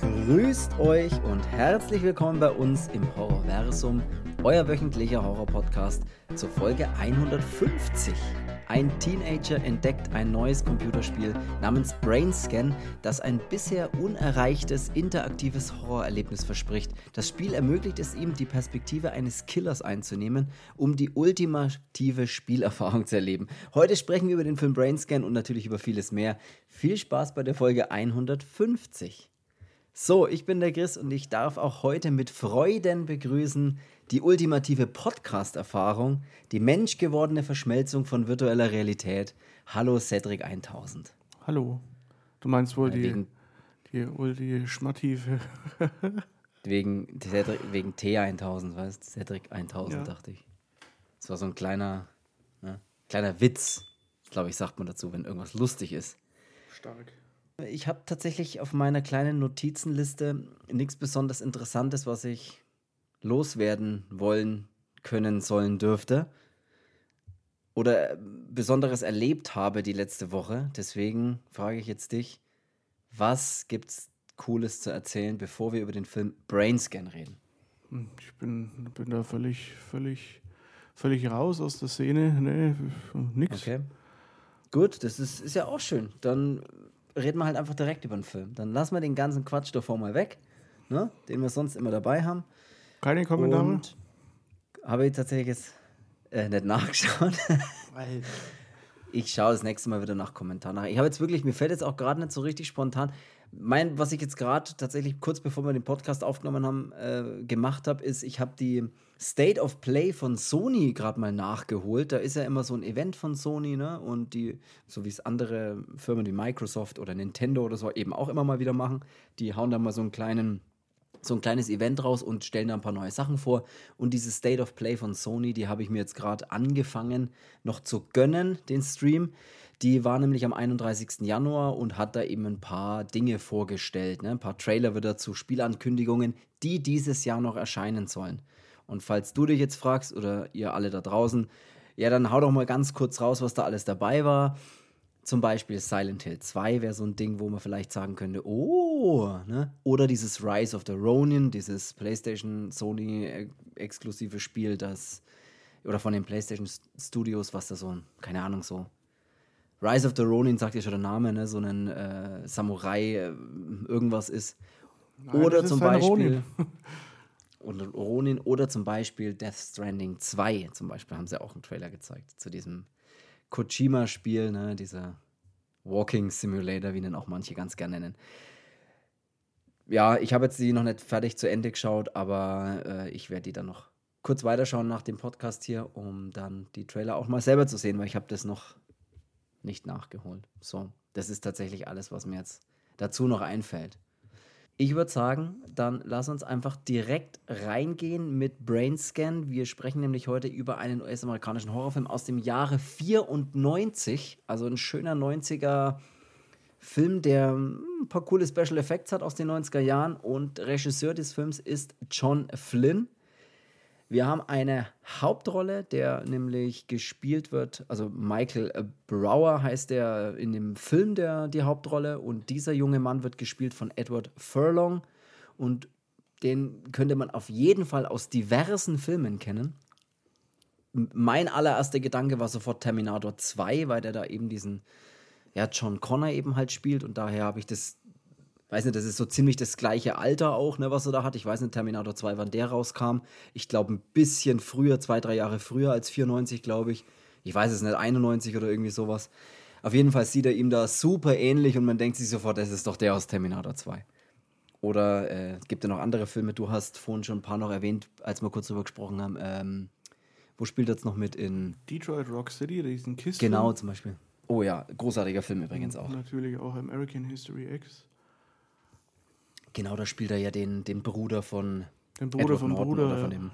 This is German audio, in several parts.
Grüßt euch und herzlich willkommen bei uns im Horrorversum, euer wöchentlicher Horror-Podcast zur Folge 150. Ein Teenager entdeckt ein neues Computerspiel namens Brainscan, das ein bisher unerreichtes interaktives Horrorerlebnis verspricht. Das Spiel ermöglicht es ihm, die Perspektive eines Killers einzunehmen, um die ultimative Spielerfahrung zu erleben. Heute sprechen wir über den Film Brainscan und natürlich über vieles mehr. Viel Spaß bei der Folge 150. So, ich bin der Chris und ich darf auch heute mit Freuden begrüßen die ultimative Podcast-Erfahrung, die menschgewordene Verschmelzung von virtueller Realität. Hallo Cedric 1000. Hallo. Du meinst wohl Ja, die, wegen- die ultimative. Wegen, Cedric, wegen T1000, weißt du? Cedric 1000, Ja. dachte ich. Das war so ein kleiner, ne? kleiner Witz, glaube ich, sagt man dazu, wenn irgendwas lustig ist. Stark. Ich habe tatsächlich auf meiner kleinen Notizenliste nichts besonders Interessantes, was ich loswerden wollen, können, sollen, dürfte. Oder äh, Besonderes erlebt habe die letzte Woche. Deswegen frage ich jetzt dich, was gibt's Cooles zu erzählen, bevor wir über den Film Brainscan reden? Hm, Ich bin, bin da völlig, völlig, völlig raus aus der Szene. Nee, nix. Okay. Gut, das ist, ist ja auch schön. Dann reden wir halt einfach direkt über den Film. Dann lassen wir den ganzen Quatsch davor mal weg, ne? den wir sonst immer dabei haben. Keine Kommentare? Und habe ich tatsächlich jetzt äh, nicht nachgeschaut. Alter. Ich schaue das nächste Mal wieder nach Kommentaren nach. Ich habe jetzt wirklich, mir fällt jetzt auch gerade nicht so richtig spontan. Mein, was ich jetzt gerade tatsächlich kurz bevor wir den Podcast aufgenommen haben, äh, gemacht habe, ist, ich habe die State of Play von Sony gerade mal nachgeholt. Da ist ja immer so ein Event von Sony, ne? Und die, so wie es andere Firmen wie Microsoft oder Nintendo oder so eben auch immer mal wieder machen, die hauen da mal so einen kleinen so ein kleines Event raus und stellen da ein paar neue Sachen vor. Und diese State of Play von Sony, die habe ich mir jetzt gerade angefangen noch zu gönnen, den Stream. Die war nämlich am 31. Januar und hat da eben ein paar Dinge vorgestellt. Ne? Ein paar Trailer wieder zu Spielankündigungen, die dieses Jahr noch erscheinen sollen. Und falls du dich jetzt fragst oder ihr alle da draußen, ja, dann hau doch mal ganz kurz raus, was da alles dabei war. Zum Beispiel Silent Hill 2 wäre so ein Ding, wo man vielleicht sagen könnte, oh, ne? Oder dieses Rise of the Ronin, dieses PlayStation Sony exklusive Spiel, das oder von den PlayStation Studios, was da so, ein- keine Ahnung, so Rise of the Ronin sagt ja schon der Name, ne? So ein äh, Samurai äh, irgendwas ist. Nein, oder das ist zum ein Beispiel Ronin. und Ronin oder zum Beispiel Death Stranding 2 zum Beispiel haben sie auch einen Trailer gezeigt zu diesem Kojima-Spiel, ne, dieser Walking Simulator, wie ihn auch manche ganz gerne nennen. Ja, ich habe jetzt die noch nicht fertig zu Ende geschaut, aber äh, ich werde die dann noch kurz weiterschauen nach dem Podcast hier, um dann die Trailer auch mal selber zu sehen, weil ich habe das noch nicht nachgeholt. So, das ist tatsächlich alles, was mir jetzt dazu noch einfällt. Ich würde sagen, dann lass uns einfach direkt reingehen mit Brainscan. Wir sprechen nämlich heute über einen US-amerikanischen Horrorfilm aus dem Jahre 94, also ein schöner 90er Film, der hm, ein paar coole Special Effects hat aus den 90er Jahren und Regisseur des Films ist John Flynn. Wir haben eine Hauptrolle, der nämlich gespielt wird, also Michael Brower heißt der in dem Film der die Hauptrolle. Und dieser junge Mann wird gespielt von Edward Furlong. Und den könnte man auf jeden Fall aus diversen Filmen kennen. Mein allererster Gedanke war sofort Terminator 2, weil der da eben diesen ja, John Connor eben halt spielt. Und daher habe ich das weiß nicht, das ist so ziemlich das gleiche Alter auch, ne, was er da hat. Ich weiß nicht, Terminator 2, wann der rauskam. Ich glaube, ein bisschen früher, zwei, drei Jahre früher als 94, glaube ich. Ich weiß es nicht, 91 oder irgendwie sowas. Auf jeden Fall sieht er ihm da super ähnlich und man denkt sich sofort, das ist doch der aus Terminator 2. Oder äh, es gibt ja noch andere Filme, du hast vorhin schon ein paar noch erwähnt, als wir kurz drüber gesprochen haben. Ähm, wo spielt er jetzt noch mit in. Detroit Rock City, diesen Kiss. Genau, zum Beispiel. Oh ja, großartiger Film übrigens auch. Natürlich auch American History X. Genau, da spielt er ja den, den Bruder von Den Bruder Edward vom Norton Bruder. Oder von dem,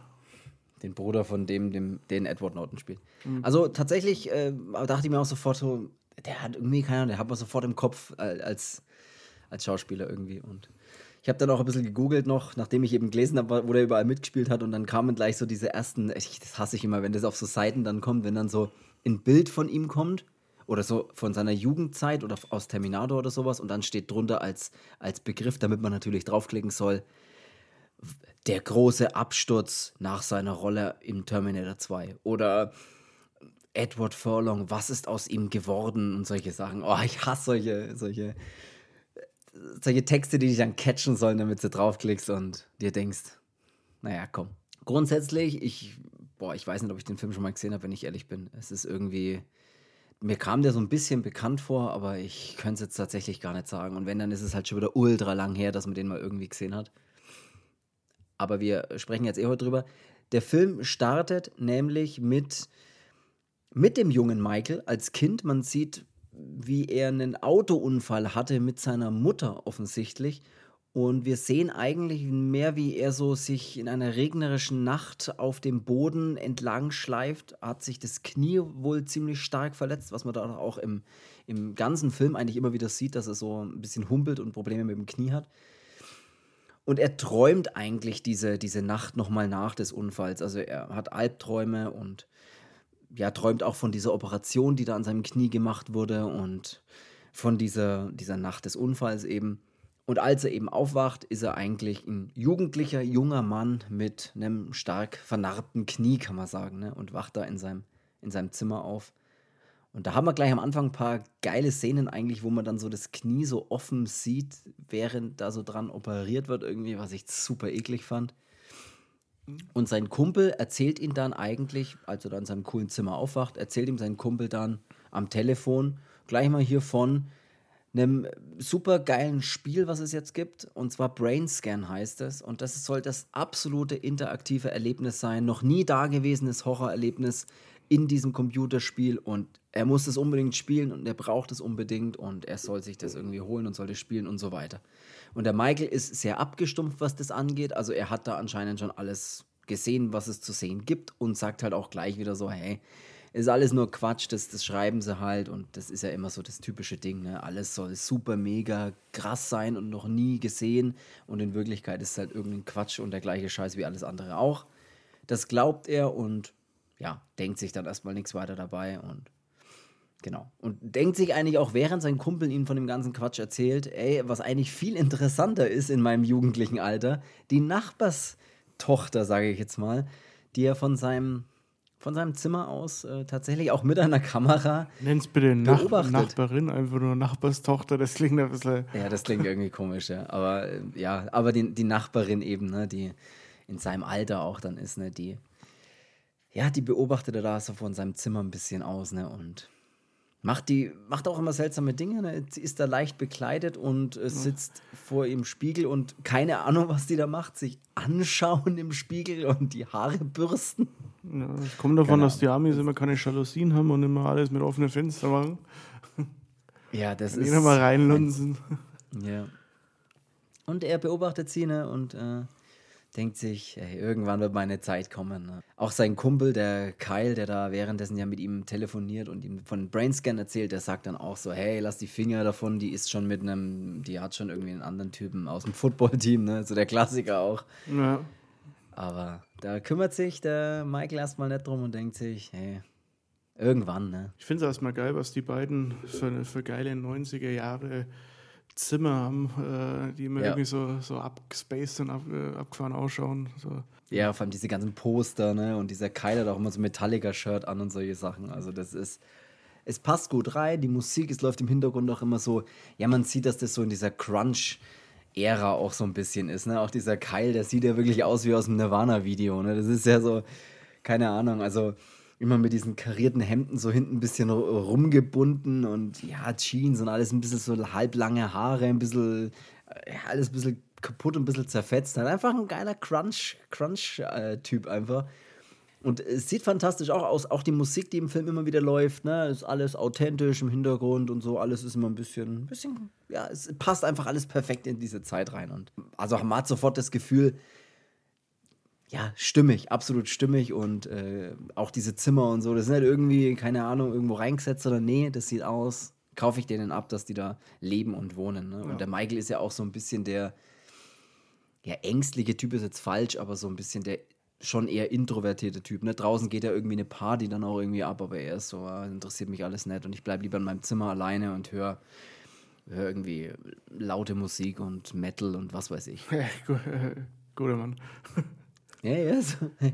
den Bruder von dem, dem den Edward Norton spielt. Mhm. Also tatsächlich äh, dachte ich mir auch sofort so, der hat irgendwie, keine Ahnung, der hat man sofort im Kopf äh, als, als Schauspieler irgendwie. Und ich habe dann auch ein bisschen gegoogelt noch, nachdem ich eben gelesen habe, wo der überall mitgespielt hat. Und dann kamen gleich so diese ersten, ich, das hasse ich immer, wenn das auf so Seiten dann kommt, wenn dann so ein Bild von ihm kommt oder so von seiner Jugendzeit oder aus Terminator oder sowas und dann steht drunter als, als Begriff, damit man natürlich draufklicken soll, der große Absturz nach seiner Rolle im Terminator 2 oder Edward Furlong, was ist aus ihm geworden und solche Sachen. Oh, ich hasse solche, solche, solche Texte, die dich dann catchen sollen, damit du draufklickst und dir denkst, naja, komm. Grundsätzlich, ich, boah, ich weiß nicht, ob ich den Film schon mal gesehen habe, wenn ich ehrlich bin. Es ist irgendwie, mir kam der so ein bisschen bekannt vor, aber ich könnte es jetzt tatsächlich gar nicht sagen. Und wenn, dann ist es halt schon wieder ultra lang her, dass man den mal irgendwie gesehen hat. Aber wir sprechen jetzt eh heute drüber. Der Film startet nämlich mit, mit dem jungen Michael als Kind. Man sieht, wie er einen Autounfall hatte mit seiner Mutter offensichtlich. Und wir sehen eigentlich mehr, wie er so sich in einer regnerischen Nacht auf dem Boden entlang schleift, hat sich das Knie wohl ziemlich stark verletzt, was man da auch im, im ganzen Film eigentlich immer wieder sieht, dass er so ein bisschen humpelt und Probleme mit dem Knie hat. Und er träumt eigentlich diese, diese Nacht nochmal nach des Unfalls. Also er hat Albträume und ja, träumt auch von dieser Operation, die da an seinem Knie gemacht wurde und von dieser, dieser Nacht des Unfalls eben. Und als er eben aufwacht, ist er eigentlich ein jugendlicher, junger Mann mit einem stark vernarbten Knie, kann man sagen, ne? und wacht da in seinem, in seinem Zimmer auf. Und da haben wir gleich am Anfang ein paar geile Szenen eigentlich, wo man dann so das Knie so offen sieht, während da so dran operiert wird, irgendwie, was ich super eklig fand. Und sein Kumpel erzählt ihn dann eigentlich, als er dann in seinem coolen Zimmer aufwacht, erzählt ihm sein Kumpel dann am Telefon gleich mal hier von einem super geilen Spiel, was es jetzt gibt. Und zwar Brainscan heißt es. Und das soll das absolute interaktive Erlebnis sein. Noch nie dagewesenes Horrorerlebnis in diesem Computerspiel und er muss es unbedingt spielen und er braucht es unbedingt und er soll sich das irgendwie holen und soll das spielen und so weiter. Und der Michael ist sehr abgestumpft, was das angeht. Also er hat da anscheinend schon alles gesehen, was es zu sehen gibt und sagt halt auch gleich wieder so, hey, ist alles nur Quatsch, das, das schreiben sie halt und das ist ja immer so das typische Ding, ne? Alles soll super mega krass sein und noch nie gesehen und in Wirklichkeit ist es halt irgendein Quatsch und der gleiche Scheiß wie alles andere auch. Das glaubt er und ja, denkt sich dann erstmal nichts weiter dabei und genau. Und denkt sich eigentlich auch, während sein Kumpel ihm von dem ganzen Quatsch erzählt, ey, was eigentlich viel interessanter ist in meinem jugendlichen Alter, die Nachbarstochter, sage ich jetzt mal, die er von seinem von seinem Zimmer aus äh, tatsächlich auch mit einer Kamera Nenn's bitte Nach Nachbarin, einfach nur Nachbarstochter, das klingt ein bisschen... Ja, das klingt irgendwie komisch, ja. Aber äh, ja, aber die, die Nachbarin eben, ne, die in seinem Alter auch dann ist, ne, die ja, die beobachtet er da so von seinem Zimmer ein bisschen aus, ne? Und macht die, macht auch immer seltsame Dinge, ne? Sie ist da leicht bekleidet und äh, sitzt ja. vor ihrem Spiegel und keine Ahnung, was die da macht, sich anschauen im Spiegel und die Haare bürsten. Ja, es kommt davon, dass die Amis immer keine Jalousien haben und immer alles mit offenen Fenstern machen. Ja, das ist. Immer mal reinlunzen. Ja. Und er beobachtet sie, ne? Und äh, denkt sich, ey, irgendwann wird meine Zeit kommen. Ne? Auch sein Kumpel, der Kyle, der da währenddessen ja mit ihm telefoniert und ihm von Brainscan erzählt, der sagt dann auch so, hey, lass die Finger davon, die ist schon mit einem, die hat schon irgendwie einen anderen Typen aus dem Footballteam, ne? So der Klassiker auch. Ja. Aber da kümmert sich der Michael erstmal nicht drum und denkt sich, hey, irgendwann, ne? Ich finde es erstmal geil, was die beiden für, für geile 90er Jahre Zimmer haben, äh, die immer ja. irgendwie so, so abgespaced und ab, äh, abgefahren ausschauen. So. Ja, vor allem diese ganzen Poster, ne? Und dieser Keiler hat auch immer so Metallica-Shirt an und solche Sachen. Also das ist. Es passt gut rein, die Musik, es läuft im Hintergrund auch immer so. Ja, man sieht, dass das so in dieser Crunch-Ära auch so ein bisschen ist, ne? Auch dieser Keil, der sieht ja wirklich aus wie aus dem Nirvana-Video, ne? Das ist ja so, keine Ahnung, also immer mit diesen karierten Hemden so hinten ein bisschen rumgebunden und ja, Jeans und alles ein bisschen so halblange Haare, ein bisschen, äh, ja, alles ein bisschen kaputt und ein bisschen zerfetzt. Einfach ein geiler Crunch, Crunch-Typ einfach. Und es sieht fantastisch auch aus. Auch die Musik, die im Film immer wieder läuft, ne, ist alles authentisch im Hintergrund und so. Alles ist immer ein bisschen, bisschen, ja, es passt einfach alles perfekt in diese Zeit rein. Und also man hat sofort das Gefühl, ja, stimmig, absolut stimmig und äh, auch diese Zimmer und so, das sind halt irgendwie, keine Ahnung, irgendwo reingesetzt oder nee, das sieht aus, kaufe ich denen ab, dass die da leben und wohnen. Ne? Ja. Und der Michael ist ja auch so ein bisschen der, ja, ängstliche Typ ist jetzt falsch, aber so ein bisschen der schon eher introvertierter Typ. Ne? Draußen geht ja irgendwie eine Party dann auch irgendwie ab, aber er ist so, ah, interessiert mich alles nicht und ich bleibe lieber in meinem Zimmer alleine und höre hör irgendwie laute Musik und Metal und was weiß ich. Guter Mann. ja, ja. So.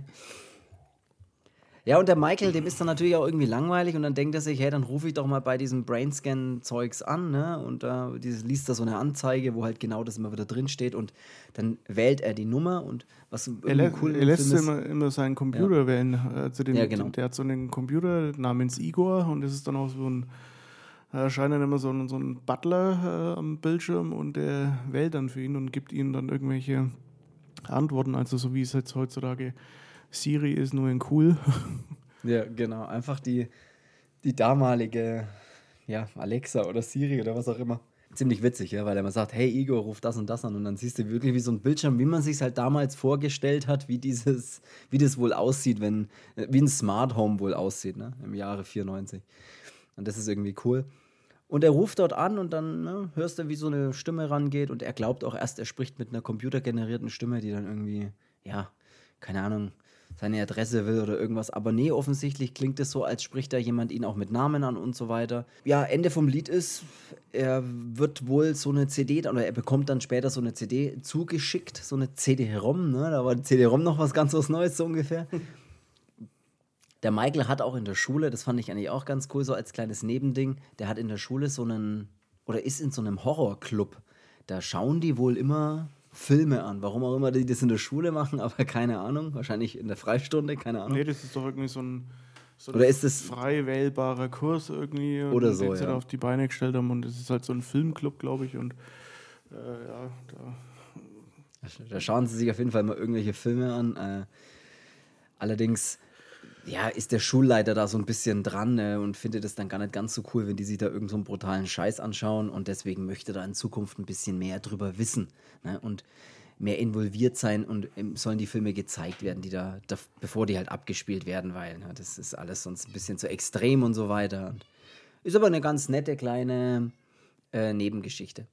Ja, und der Michael, dem ist dann natürlich auch irgendwie langweilig und dann denkt er sich, hey, dann rufe ich doch mal bei diesem Brainscan-Zeugs an, ne? Und da äh, liest er so eine Anzeige, wo halt genau das immer wieder drin steht und dann wählt er die Nummer und was er, lä cool er lässt immer, immer seinen Computer ja. wählen. Also den, ja, genau. Der hat so einen Computer namens Igor und das ist dann auch so ein da erscheint dann immer so ein, so ein Butler äh, am Bildschirm und der wählt dann für ihn und gibt ihnen dann irgendwelche Antworten, also so wie es jetzt heutzutage Siri ist nur in cool. Ja, genau. Einfach die, die damalige ja, Alexa oder Siri oder was auch immer. Ziemlich witzig, ja, weil er immer sagt, hey Igor, ruf das und das an und dann siehst du wirklich wie so ein Bildschirm, wie man sich halt damals vorgestellt hat, wie dieses, wie das wohl aussieht, wenn, wie ein Smart Home wohl aussieht, ne, im Jahre 94. Und das ist irgendwie cool. Und er ruft dort an und dann ne, hörst du, wie so eine Stimme rangeht und er glaubt auch erst, er spricht mit einer computergenerierten Stimme, die dann irgendwie, ja, keine Ahnung, seine Adresse will oder irgendwas. Aber nee, offensichtlich klingt es so, als spricht da jemand ihn auch mit Namen an und so weiter. Ja, Ende vom Lied ist, er wird wohl so eine CD, oder er bekommt dann später so eine CD zugeschickt, so eine CD-ROM, ne? Da war die CD-ROM noch was ganz was Neues, so ungefähr. Der Michael hat auch in der Schule, das fand ich eigentlich auch ganz cool, so als kleines Nebending, der hat in der Schule so einen, oder ist in so einem Horrorclub. Da schauen die wohl immer Filme an. Warum auch immer die das in der Schule machen, aber keine Ahnung. Wahrscheinlich in der Freistunde, keine Ahnung. Nee, das ist doch irgendwie so ein, so oder ist das frei wählbarer Kurs irgendwie. Oder so, den sie ja. da auf die Beine gestellt haben. Und es ist halt so ein Filmclub, glaube ich. Und äh, ja, da. Da schauen sie sich auf jeden Fall mal irgendwelche Filme an. Äh, allerdings ja, ist der Schulleiter da so ein bisschen dran ne, und findet es dann gar nicht ganz so cool, wenn die sich da irgendeinen so brutalen Scheiß anschauen und deswegen möchte da in Zukunft ein bisschen mehr drüber wissen ne, und mehr involviert sein und sollen die Filme gezeigt werden, die da, da bevor die halt abgespielt werden, weil ne, das ist alles sonst ein bisschen zu extrem und so weiter. Und ist aber eine ganz nette kleine äh, Nebengeschichte.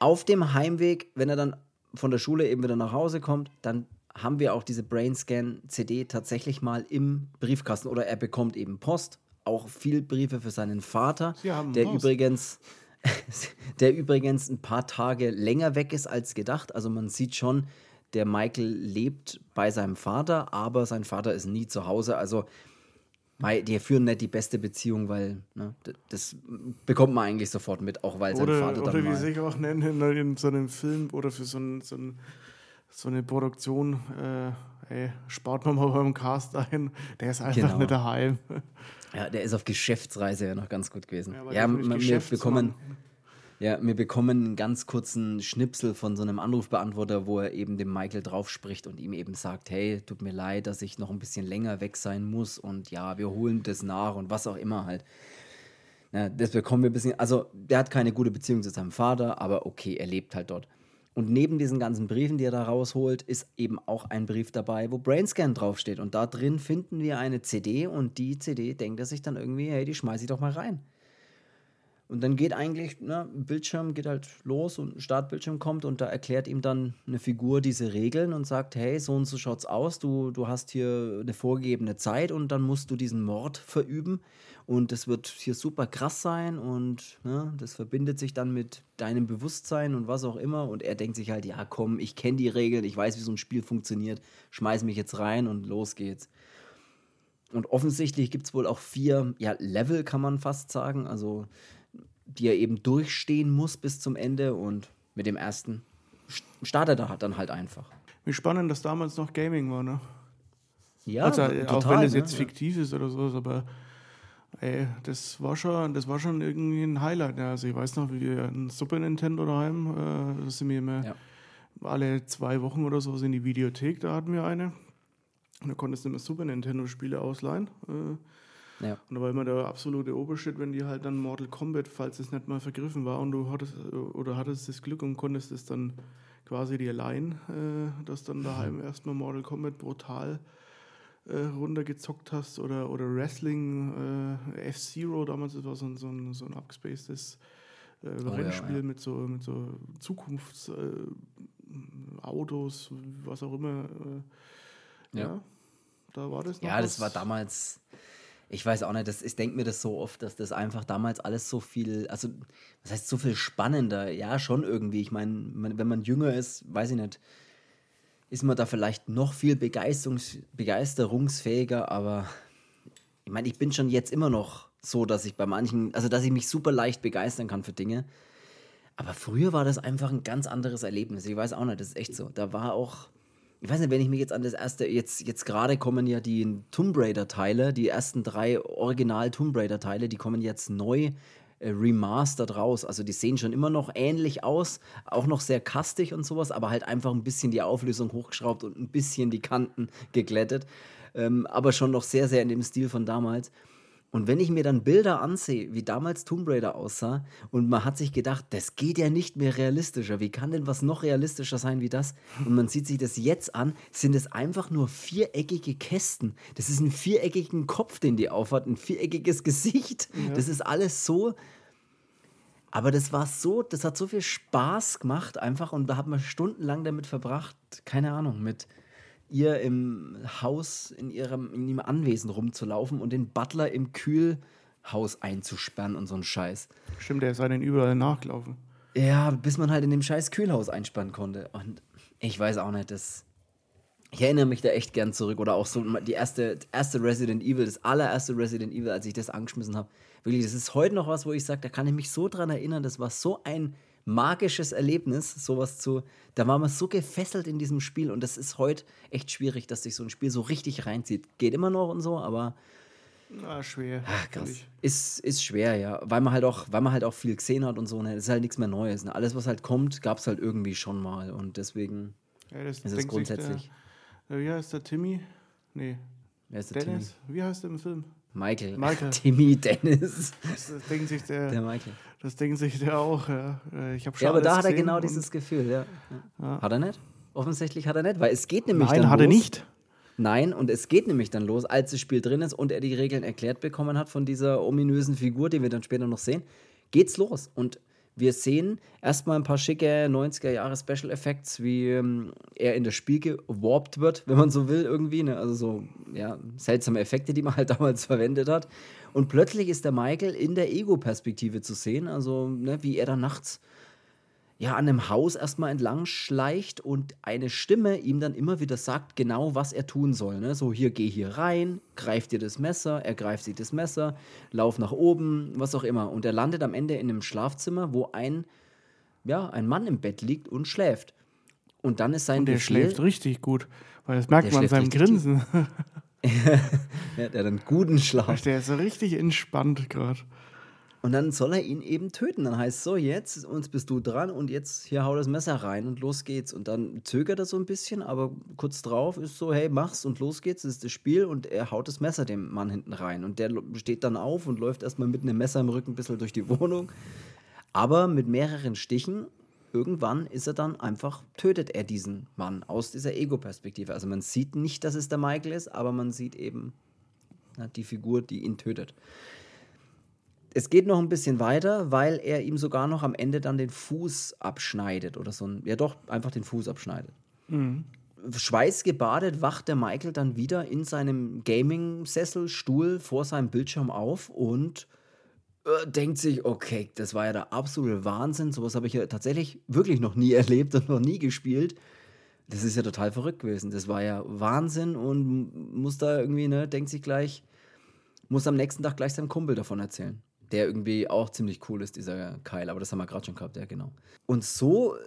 Auf dem Heimweg, wenn er dann von der Schule eben wieder nach Hause kommt, dann haben wir auch diese Brainscan-CD tatsächlich mal im Briefkasten oder er bekommt eben Post, auch viel Briefe für seinen Vater, der Post. übrigens der übrigens ein paar Tage länger weg ist als gedacht. Also man sieht schon, der Michael lebt bei seinem Vater, aber sein Vater ist nie zu Hause. Also die führen nicht die beste Beziehung, weil ne, das bekommt man eigentlich sofort mit, auch weil oder, sein Vater dann Oder wie sie auch nennen in so einem Film oder für so ein, so ein so eine Produktion, äh, ey, spart man mal beim Cast ein, der ist einfach genau. nicht daheim. Ja, der ist auf Geschäftsreise ja noch ganz gut gewesen. Ja, ja wir bekommen, ja, wir bekommen einen ganz kurzen Schnipsel von so einem Anrufbeantworter, wo er eben dem Michael drauf spricht und ihm eben sagt, hey, tut mir leid, dass ich noch ein bisschen länger weg sein muss und ja, wir holen das nach und was auch immer halt. Ja, das bekommen wir ein bisschen, also der hat keine gute Beziehung zu seinem Vater, aber okay, er lebt halt dort. Und neben diesen ganzen Briefen, die er da rausholt, ist eben auch ein Brief dabei, wo Brainscan draufsteht. Und da drin finden wir eine CD und die CD denkt er sich dann irgendwie, hey, die schmeiße ich doch mal rein. Und dann geht eigentlich, ne, Bildschirm geht halt los und Startbildschirm kommt und da erklärt ihm dann eine Figur diese Regeln und sagt, hey, so und so schaut's aus, du, du hast hier eine vorgegebene Zeit und dann musst du diesen Mord verüben und das wird hier super krass sein und ne, das verbindet sich dann mit deinem Bewusstsein und was auch immer und er denkt sich halt, ja komm, ich kenne die Regeln, ich weiß, wie so ein Spiel funktioniert, schmeiß mich jetzt rein und los geht's. Und offensichtlich gibt es wohl auch vier ja, Level, kann man fast sagen. Also die er eben durchstehen muss bis zum Ende und mit dem ersten startet er dann halt einfach. Wie spannend, dass damals noch Gaming war, ne? Ja, also, total, auch wenn es ne? jetzt fiktiv ist oder so, aber ey, das war schon, das war schon irgendwie ein Highlight. Also ich weiß noch, wie wir ein Super Nintendo daheim, äh, da sind wir immer ja. alle zwei Wochen oder so in die Videothek, da hatten wir eine. Und da konntest du immer Super Nintendo-Spiele ausleihen. Äh, ja. Und da war immer der absolute Obershit, wenn die halt dann Mortal Kombat, falls es nicht mal vergriffen war und du hattest oder hattest das Glück und konntest es dann quasi dir leihen, äh, dass dann daheim mhm. erstmal Mortal Kombat brutal äh, runtergezockt hast oder, oder Wrestling äh, F-Zero damals, das war so ein, so ein, so ein abgespacedes äh, oh, Rennspiel ja, ja. mit so, mit so Zukunftsautos, äh, was auch immer. Äh, Ja. Ja, da war das noch Ja, das was- war damals. Ich weiß auch nicht, das, ich denke mir das so oft, dass das einfach damals alles so viel, also was heißt so viel spannender? Ja, schon irgendwie. Ich meine, wenn man jünger ist, weiß ich nicht, ist man da vielleicht noch viel Begeisterungs, begeisterungsfähiger, aber ich meine, ich bin schon jetzt immer noch so, dass ich bei manchen, also dass ich mich super leicht begeistern kann für Dinge. Aber früher war das einfach ein ganz anderes Erlebnis. Ich weiß auch nicht, das ist echt so. Da war auch, ich weiß nicht, wenn ich mich jetzt an das erste, jetzt, jetzt gerade kommen ja die Tomb Raider-Teile, die ersten drei Original Tomb Raider-Teile, die kommen jetzt neu remastered raus. Also die sehen schon immer noch ähnlich aus, auch noch sehr kastig und sowas, aber halt einfach ein bisschen die Auflösung hochgeschraubt und ein bisschen die Kanten geglättet. Ähm, aber schon noch sehr, sehr in dem Stil von damals. Und wenn ich mir dann Bilder ansehe, wie damals Tomb Raider aussah, und man hat sich gedacht, das geht ja nicht mehr realistischer. Wie kann denn was noch realistischer sein wie das? Und man sieht sich das jetzt an, sind es einfach nur viereckige Kästen. Das ist ein viereckigen Kopf, den die aufhat, ein viereckiges Gesicht. Das ist alles so. Aber das war so, das hat so viel Spaß gemacht einfach und da hat man stundenlang damit verbracht, keine Ahnung, mit ihr im Haus, in ihrem, in ihrem Anwesen rumzulaufen und den Butler im Kühlhaus einzusperren und so ein Scheiß. Stimmt, der ist einen überall nachgelaufen. Ja, bis man halt in dem scheiß Kühlhaus einsperren konnte. Und ich weiß auch nicht, das. Ich erinnere mich da echt gern zurück. Oder auch so die erste, erste Resident Evil, das allererste Resident Evil, als ich das angeschmissen habe. Wirklich, das ist heute noch was, wo ich sage, da kann ich mich so dran erinnern, das war so ein magisches Erlebnis, sowas zu. Da war man so gefesselt in diesem Spiel und das ist heute echt schwierig, dass sich so ein Spiel so richtig reinzieht. Geht immer noch und so, aber Na, schwer. Ach, krass. Ist, ist schwer, ja. Weil man halt auch, weil man halt auch viel gesehen hat und so, ne? Das ist halt nichts mehr Neues. Ne? Alles, was halt kommt, gab es halt irgendwie schon mal. Und deswegen Ja, das ist es grundsätzlich. Der, äh, wie heißt der Timmy? Nee, Wer ist der Dennis? Wie heißt der im Film? Timmy? Michael. Michael. Timmy Dennis. Das, das denkt sich der, Der Michael. Das denkt sich der auch. Ja, Äh, ich habe schon Ja, aber da hat er genau dieses Gefühl, ja. Ja. Hat er nicht? Offensichtlich hat er nicht, weil es geht nämlich Nein, dann hat los. er nicht. Nein, und es geht nämlich dann los, als das Spiel drin ist und er die Regeln erklärt bekommen hat von dieser ominösen Figur, die wir dann später noch sehen, geht's los. Und wir sehen erstmal ein paar schicke 90er Jahre Special Effects, wie ähm, er in das Spiel gewarpt wird, wenn man so will, irgendwie. Ne? Also so, ja, seltsame Effekte, die man halt damals verwendet hat. Und plötzlich ist der Michael in der Ego-Perspektive zu sehen, also ne, wie er da nachts ja, an einem Haus erstmal entlang schleicht und eine Stimme ihm dann immer wieder sagt, genau was er tun soll. Ne? So, hier, geh hier rein, greif dir das Messer, er greift sich das Messer, lauf nach oben, was auch immer. Und er landet am Ende in einem Schlafzimmer, wo ein, ja, ein Mann im Bett liegt und schläft. Und dann ist sein Und der Befehl, schläft richtig gut. Weil das merkt man an seinem Grinsen. ja, der hat einen guten Schlaf. Der ist so richtig entspannt gerade. Und dann soll er ihn eben töten. Dann heißt es so, jetzt uns bist du dran und jetzt hier hau das Messer rein und los geht's. Und dann zögert er so ein bisschen, aber kurz drauf ist so, hey, mach's und los geht's, das ist das Spiel. Und er haut das Messer dem Mann hinten rein. Und der steht dann auf und läuft erstmal mit einem Messer im Rücken ein bisschen durch die Wohnung. Aber mit mehreren Stichen, irgendwann ist er dann einfach, tötet er diesen Mann aus dieser Ego-Perspektive. Also man sieht nicht, dass es der Michael ist, aber man sieht eben na, die Figur, die ihn tötet es geht noch ein bisschen weiter, weil er ihm sogar noch am Ende dann den Fuß abschneidet oder so ein, ja doch, einfach den Fuß abschneidet. Schweißgebadet wacht der Michael dann wieder in seinem Gaming-Sessel, Stuhl vor seinem Bildschirm auf und denkt sich, okay, das war ja der absolute Wahnsinn, sowas habe ich ja tatsächlich wirklich noch nie erlebt und noch nie gespielt. Das ist ja total verrückt gewesen. Das war ja Wahnsinn und muss da irgendwie, ne, denkt sich gleich, muss am nächsten Tag gleich seinem Kumpel davon erzählen. Der irgendwie auch ziemlich cool ist, dieser Kyle. Aber das haben wir gerade schon gehabt, ja, genau. Und so äh,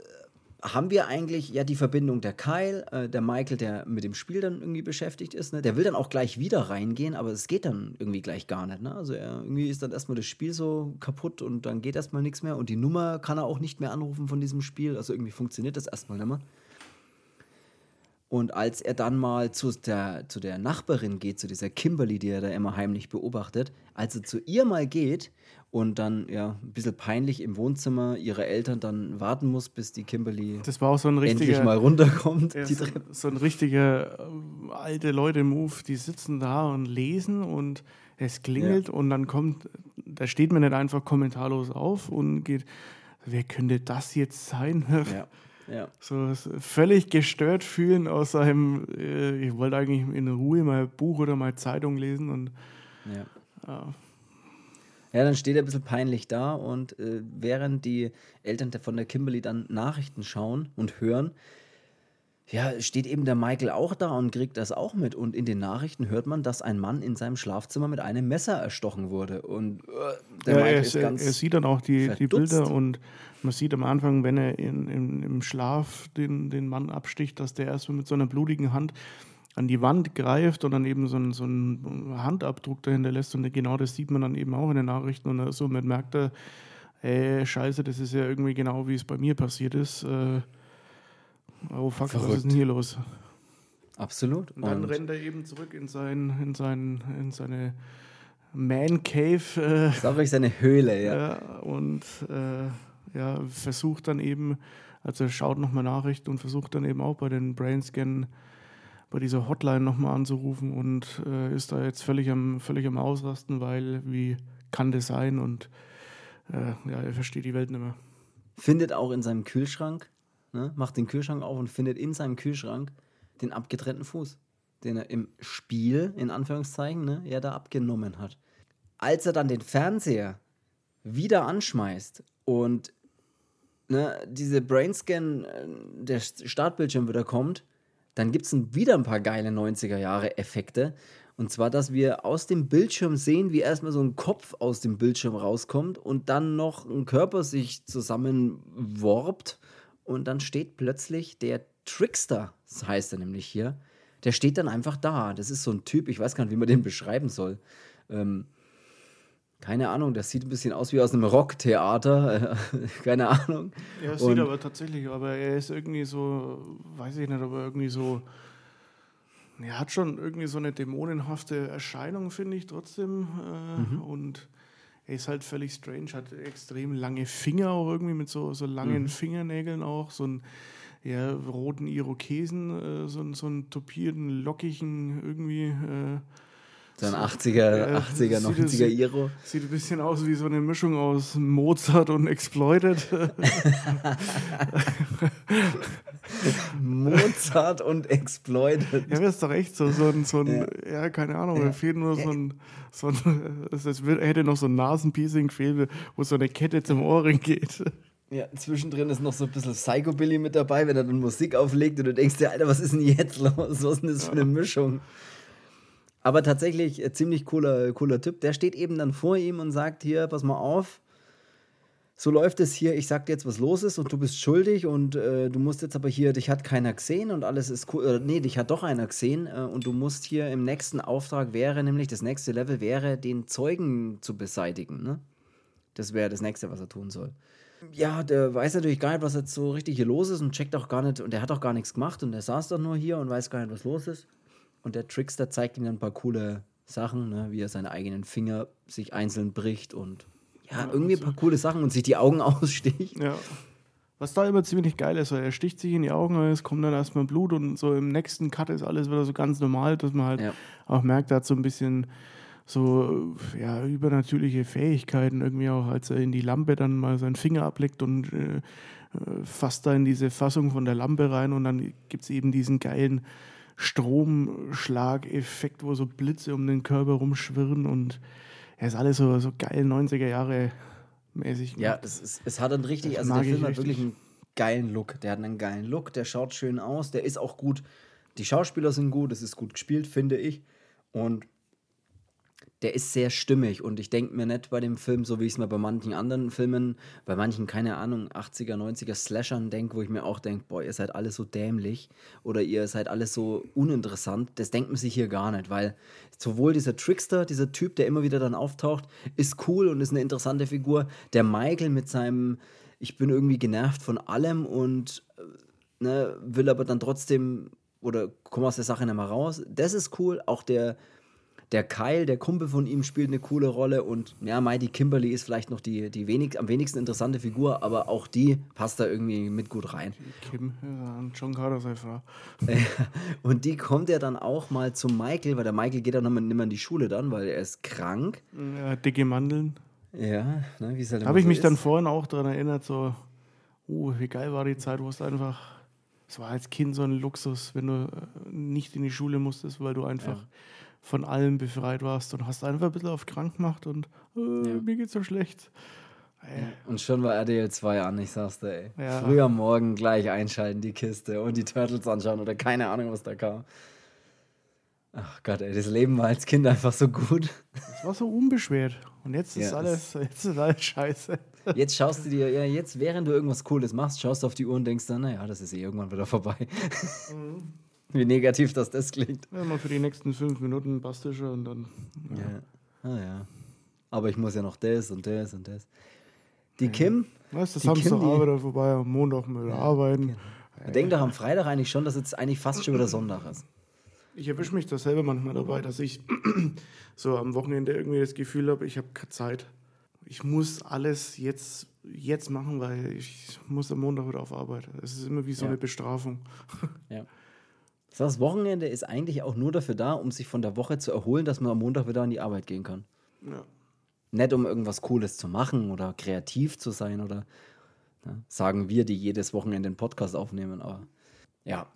haben wir eigentlich ja die Verbindung der Kyle, äh, der Michael, der mit dem Spiel dann irgendwie beschäftigt ist. Ne? Der will dann auch gleich wieder reingehen, aber es geht dann irgendwie gleich gar nicht. Ne? Also er, irgendwie ist dann erstmal das Spiel so kaputt und dann geht erstmal nichts mehr. Und die Nummer kann er auch nicht mehr anrufen von diesem Spiel. Also irgendwie funktioniert das erstmal nicht mehr. Und als er dann mal zu der, zu der Nachbarin geht, zu dieser Kimberly, die er da immer heimlich beobachtet, als er zu ihr mal geht und dann ja ein bisschen peinlich im Wohnzimmer ihre Eltern dann warten muss, bis die Kimberly Das war auch so ein endlich mal runterkommt. Ja, so, so ein richtiger ähm, alte Leute-Move, die sitzen da und lesen und es klingelt und dann kommt, da steht man nicht einfach kommentarlos auf und geht, wer könnte das jetzt sein? Ja. Ja. So völlig gestört fühlen aus seinem, äh, ich wollte eigentlich in Ruhe mal Buch oder mal Zeitung lesen und Ja. ja, Ja, dann steht er ein bisschen peinlich da und äh, während die Eltern von der Kimberly dann Nachrichten schauen und hören, ja, steht eben der Michael auch da und kriegt das auch mit. Und in den Nachrichten hört man, dass ein Mann in seinem Schlafzimmer mit einem Messer erstochen wurde. Und äh, der ja, Michael er, ist ganz. er sieht dann auch die, die. Bilder und man sieht am Anfang, wenn er in, in, im Schlaf den, den Mann absticht, dass der erstmal mit so einer blutigen Hand an die Wand greift und dann eben so einen, so einen Handabdruck dahinter lässt. Und genau das sieht man dann eben auch in den Nachrichten. Und somit merkt er, ey, scheiße, das ist ja irgendwie genau, wie es bei mir passiert ist. Äh, oh fuck, was Verrückt. ist denn hier los? Absolut. Und dann Und- rennt er eben zurück in, sein, in, sein, in seine Man Cave. Äh, Das ist auch wirklich seine Höhle, ja. ja, und äh, ja, versucht dann eben, also er schaut nochmal Nachrichten und versucht dann eben auch bei den Brainscan bei dieser Hotline nochmal anzurufen und äh, ist da jetzt völlig am, völlig am Ausrasten, weil wie kann das sein und äh, ja, er versteht die Welt nicht mehr. Findet auch in seinem Kühlschrank, ne, macht den Kühlschrank auf und findet in seinem Kühlschrank den abgetrennten Fuß, den er im Spiel, in Anführungszeichen, ne, er da abgenommen hat. Als er dann den Fernseher wieder anschmeißt und ne, diese Brainscan, äh, der Startbildschirm wieder kommt, dann gibt es wieder ein paar geile 90er Jahre Effekte. Und zwar, dass wir aus dem Bildschirm sehen, wie erstmal so ein Kopf aus dem Bildschirm rauskommt und dann noch ein Körper sich zusammenworbt. Und dann steht plötzlich der Trickster, das heißt er nämlich hier, der steht dann einfach da. Das ist so ein Typ, ich weiß gar nicht, wie man den beschreiben soll. Ähm, keine Ahnung, das sieht ein bisschen aus wie aus einem Rocktheater. keine Ahnung. Ja, es Und- sieht aber tatsächlich, aber er ist irgendwie so, weiß ich nicht, aber irgendwie so, er hat schon irgendwie so eine dämonenhafte Erscheinung, finde ich trotzdem. Äh, Und er ist halt völlig strange, hat extrem lange Finger auch irgendwie mit so, so langen Fingernägeln auch, so einen ja, roten Irokesen, äh, so, einen- so einen topierten, lockigen irgendwie. Äh, So ein 80er, Ja, 80er, sieht- 90er sieht- Iro. Sieht ein bisschen aus wie so eine Mischung aus Mozart und Exploited. Mozart und Exploited. Ja, das ist doch echt so, so ein, so ein ja. keine Ahnung, Ja. da fehlt nur so ein, so ein es er hätte noch so ein Nasenpiecing gefehlt, wo so eine Kette zum Ohrring geht. Ja, zwischendrin ist noch so ein bisschen Psychobilly mit dabei, wenn er dann Musik auflegt und du denkst dir, Alter, was ist denn jetzt los? Was ist denn das für eine Mischung? Aber tatsächlich äh, ziemlich cooler, cooler Typ. Der steht eben dann vor ihm und sagt: Hier, pass mal auf. So läuft es hier. Ich sag dir jetzt, was los ist und du bist schuldig und äh, du musst jetzt aber hier, dich hat keiner gesehen und alles ist cool. Äh, nee, dich hat doch einer gesehen äh, und du musst hier im nächsten Auftrag wäre, nämlich das nächste Level wäre, den Zeugen zu beseitigen. Ne? Das wäre das nächste, was er tun soll. Ja, der weiß natürlich gar nicht, was jetzt so richtig hier los ist und checkt auch gar nicht, und der hat auch gar nichts gemacht und der saß doch nur hier und weiß gar nicht, was los ist. Und der Trickster zeigt ihm dann ein paar coole Sachen, ne, wie er seine eigenen Finger sich einzeln bricht und ja, irgendwie ein paar coole Sachen und sich die Augen aussticht. Ja. Was da immer ziemlich geil ist, weil er sticht sich in die Augen, es kommt dann erstmal Blut und so im nächsten Cut ist alles wieder so ganz normal, dass man halt Ja. auch merkt, er hat so ein bisschen so ja, übernatürliche Fähigkeiten irgendwie auch, als er in die Lampe dann mal seinen Finger ablegt und äh, äh, fasst da in diese Fassung von der Lampe rein und dann gibt es eben diesen geilen Stromschlageffekt, wo so Blitze um den Körper rumschwirren und er ist alles so, so geil 90er Jahre mäßig. Ja, gemacht. es, ist, es hat einen richtig, Das also der Film hat wirklich einen geilen Look. Der hat einen geilen Look, der schaut schön aus, der ist auch gut. Die Schauspieler sind gut, es ist gut gespielt, finde ich. Und der ist sehr stimmig und ich denke mir nicht bei dem Film, so wie ich es mir bei manchen anderen Filmen, bei manchen, keine Ahnung, 80er, 90er Slashern denke, wo ich mir auch denke, boah, ihr seid alle so dämlich oder ihr seid alles so uninteressant. Das denkt man sich hier gar nicht, weil sowohl dieser Trickster, dieser Typ, der immer wieder dann auftaucht, ist cool und ist eine interessante Figur. Der Michael mit seinem, ich bin irgendwie genervt von allem und äh, ne, will aber dann trotzdem oder komme aus der Sache nicht mehr raus. Das ist cool. Auch der, der Kyle, der Kumpel von ihm, spielt eine coole Rolle. Und ja, Mighty Kimberly ist vielleicht noch die, die wenig, am wenigsten interessante Figur, aber auch die passt da irgendwie mit gut rein. Kim, John Carter sei Frau. Und die kommt ja dann auch mal zu Michael, weil der Michael geht dann nicht mehr in die Schule dann, weil er ist krank. Ja, dicke Mandeln. Ja, ne, wie es halt Habe ich so mich dann ist. vorhin auch daran erinnert, so, oh, wie geil war die Zeit, wo es einfach, es war als Kind so ein Luxus, wenn du äh, nicht in die Schule musstest, weil du einfach Ja. Von allem befreit warst und hast einfach ein bisschen auf krank gemacht und äh, Ja. mir geht's so schlecht. Ey, Und schon war RDL 2 an, ich sag's dir, ey. Ja. Früh am Morgen gleich einschalten, die Kiste und die Turtles anschauen oder keine Ahnung, was da kam. Ach Gott, ey, das Leben war als Kind einfach so gut. Es war so unbeschwert. Und jetzt ist Ja, alles, jetzt ist alles scheiße. Jetzt schaust du dir, ja, jetzt, während du irgendwas Cooles machst, schaust du auf die Uhr und denkst dann, naja, das ist eh irgendwann wieder vorbei. Wie negativ das das klingt. Ja, mal für die nächsten fünf Minuten bastische und dann. Ja. Ah ja. Aber ich muss ja noch das und das und das. Die Kim, Weißt du, Die Samstag Kim, die- Arbeit vorbei, am Montag mal wieder arbeiten. denk doch am Freitag eigentlich schon, dass jetzt eigentlich fast schon wieder Sonntag ist. Ich erwische mich da selber manchmal dabei, dass ich so am Wochenende irgendwie das Gefühl habe, ich habe keine Zeit. Ich muss alles jetzt, jetzt machen, weil ich muss am Montag wieder auf Arbeit. Es ist immer wie so Ja. eine Bestrafung. Ja. Das Wochenende ist eigentlich auch nur dafür da, um sich von der Woche zu erholen, dass man am Montag wieder an die Arbeit gehen kann. Ja. Nicht um irgendwas Cooles zu machen oder kreativ zu sein oder ne, sagen wir, die jedes Wochenende einen Podcast aufnehmen, aber ja.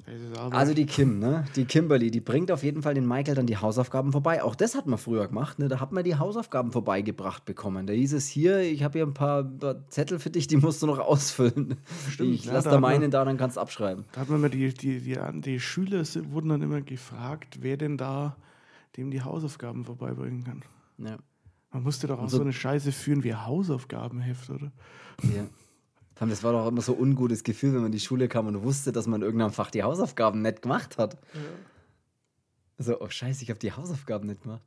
Also die Kim, ne? Die Kimberly, die bringt auf jeden Fall den Michael dann die Hausaufgaben vorbei. Auch das hat man früher gemacht, ne? Da hat man die Hausaufgaben vorbeigebracht bekommen. Da hieß es hier, ich habe hier ein paar, paar Zettel für dich, die musst du noch ausfüllen. Stimmt, ich ja, lass da da hat man- meinen da, dann kannst du abschreiben. Da hat man mal die, die, die, die Schüler wurden dann immer gefragt, wer denn da dem die Hausaufgaben vorbeibringen kann. Ja. Man musste doch auch so- so eine Scheiße führen wie Hausaufgabenheft, oder? Ja. Das war doch immer so ein ungutes Gefühl, wenn man in die Schule kam und wusste, dass man in irgendeinem Fach die Hausaufgaben nicht gemacht hat. So, oh Scheiße, ich habe die Hausaufgaben nicht gemacht.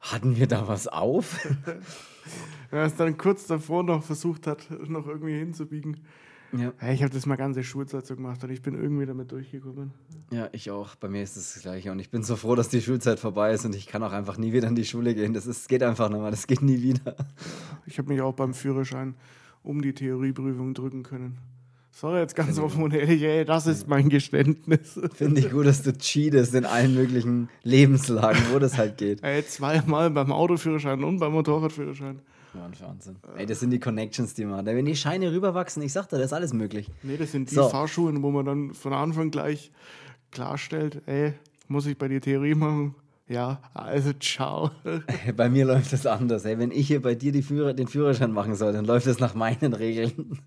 Hatten wir da was auf? Wenn er es dann kurz davor noch versucht hat, noch irgendwie hinzubiegen. ja. Ja, ich habe das mal ganze Schulzeit so gemacht und ich bin irgendwie damit durchgekommen. ja, ich auch. Bei mir ist es das Gleiche. Und ich bin so froh, dass die Schulzeit vorbei ist und ich kann auch einfach nie wieder in die Schule gehen. Das ist, geht einfach mehr. Das geht nie wieder. Ich habe mich auch beim Führerschein um die Theorieprüfung drücken können. Sorry, jetzt ganz offen und ehrlich, ey, das ist mein Geständnis. Finde ich gut, dass du cheatest in allen möglichen Lebenslagen, wo das halt geht. Ey, zweimal beim Autoführerschein und beim Motorradführerschein. Wahnsinn. Ey, das sind die Connections, die man hat. Wenn die Scheine rüberwachsen, ich sag dir, das ist alles möglich. Nee, das sind die So. Fahrschulen, wo man dann von Anfang gleich klarstellt, ey, muss ich bei dir Theorie machen? Ja, also ciao. Bei mir läuft das anders. Ey. Wenn ich hier bei dir Führer, den Führerschein machen soll, dann läuft es nach meinen Regeln.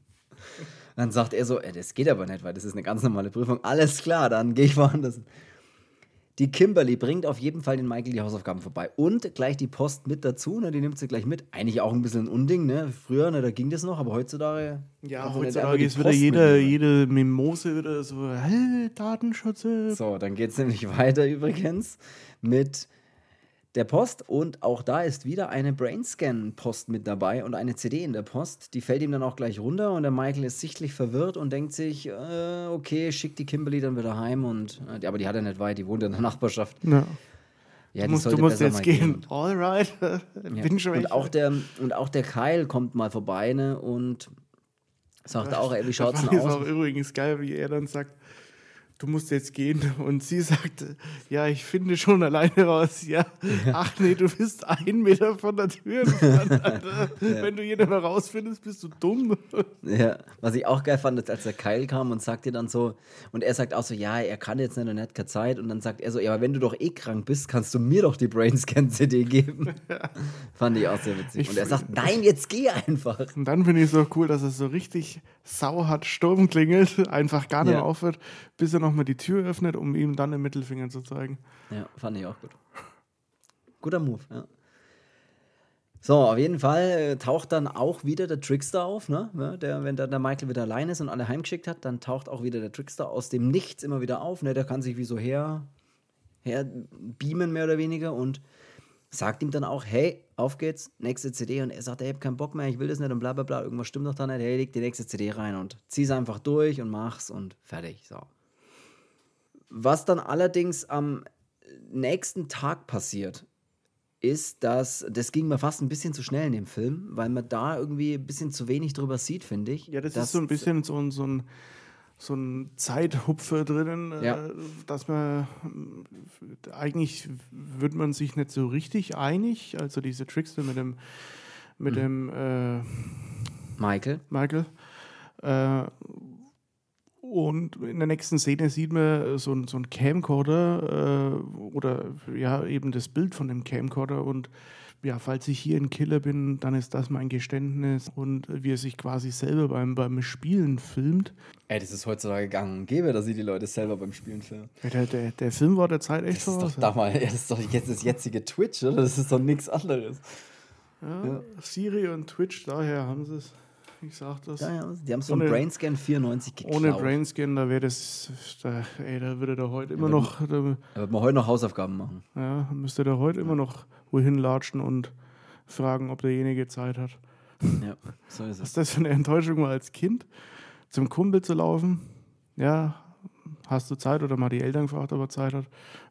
Dann sagt er so, ey, das geht aber nicht, weil das ist eine ganz normale Prüfung. Alles klar, dann gehe ich woanders. Die Kimberly bringt auf jeden Fall den Michael die Hausaufgaben vorbei. Und gleich die Post mit dazu, ne, die nimmt sie gleich mit. Eigentlich auch ein bisschen ein Unding, ne? Früher, ne, da ging das noch, aber heutzutage. Ja, einfach heutzutage ist wieder mitnehmen. jede Mimose wieder so, hey, Datenschutz. So, dann geht es nämlich weiter übrigens mit der Post und auch da ist wieder eine Brainscan-Post mit dabei und eine CD in der Post. Die fällt ihm dann auch gleich runter und der Michael ist sichtlich verwirrt und denkt sich, äh, okay, schickt die Kimberly dann wieder heim und äh, aber die hat er nicht weit, die wohnt in der Nachbarschaft. Ja. Ja, du musst, du sollte musst besser jetzt mal gehen. Alright. Ja. Bin schon und auch der und auch der Kyle kommt mal vorbei ne, und sagt auch, ey, wie schaut's Das denn ist aus? auch übrigens geil, wie er dann sagt, du musst jetzt gehen. Und sie sagt, ja, ich finde schon alleine raus. Ja, ach nee, du bist ein Meter von der Tür entfernt, Alter. Wenn du nicht mehr rausfindest, bist du dumm. Ja, was ich auch geil fand, ist, als der Kyle kam und sagte dann so, und er sagt auch so, ja, er kann jetzt nicht und er hat keine Zeit. Und dann sagt er so, ja, aber wenn du doch eh krank bist, kannst du mir doch die Brainscan-CD geben. Fand ich auch sehr witzig. Ich und er sagt, nein, jetzt geh einfach. Und dann finde ich es auch cool, dass es so richtig sauhart Sturm klingelt, einfach gar nicht Ja. aufhört, bis er nochmal die Tür öffnet, um ihm dann den Mittelfinger zu zeigen. Ja, fand ich auch gut. Guter Move, ja. So, auf jeden Fall äh, taucht dann auch wieder der Trickster auf, ne? Der, wenn dann der Michael wieder allein ist und alle heimgeschickt hat, dann taucht auch wieder der Trickster aus dem Nichts immer wieder auf, ne? Der kann sich wie so her, her beamen, mehr oder weniger, und sagt ihm dann auch, hey, auf geht's, nächste CD. Und er sagt, ey, ich hab keinen Bock mehr, ich will das nicht und bla bla bla, irgendwas stimmt doch da nicht, hey, leg die nächste CD rein und zieh's einfach durch und mach's und fertig. So. Was dann allerdings am nächsten Tag passiert, ist, dass das ging mir fast ein bisschen zu schnell in dem Film, weil man da irgendwie ein bisschen zu wenig drüber sieht, finde ich. Ja, das ist so ein bisschen so ein, so ein, so ein Zeithupfer drinnen, Ja. äh, dass man eigentlich wird man sich nicht so richtig einig. Also diese Trickster mit dem, mit Mhm. dem äh, Michael. Michael. Äh, und in der nächsten Szene sieht man so, ein- so einen Camcorder äh, oder ja, eben das Bild von dem Camcorder. Und ja, falls ich hier ein Killer bin, dann ist das mein Geständnis. Und wie er sich quasi selber beim, beim Spielen filmt. Ey, das ist heutzutage gang und gäbe, dass sie die Leute selber beim Spielen filmen. Der, der, der Film war der Zeit echt Das ist doch damals, ja, das ist doch jetzt das jetzige Twitch, oder? Das ist doch nichts anderes. Ja, Ja. Siri und Twitch, daher haben sie es. Ich sag das. Ja, ja, die haben es von Ohne- Brainscan 94 geklaut. Ohne Brainscan, da wäre das, da, ey, da würde der heute immer wenn- noch, da, wird man heute noch Hausaufgaben machen. ja, müsste der heute immer noch wohin latschen und fragen, ob derjenige Zeit hat. Ja, so ist Was es. das für eine Enttäuschung war als Kind, zum Kumpel zu laufen. Ja, hast du Zeit oder mal die Eltern gefragt, ob er Zeit hat.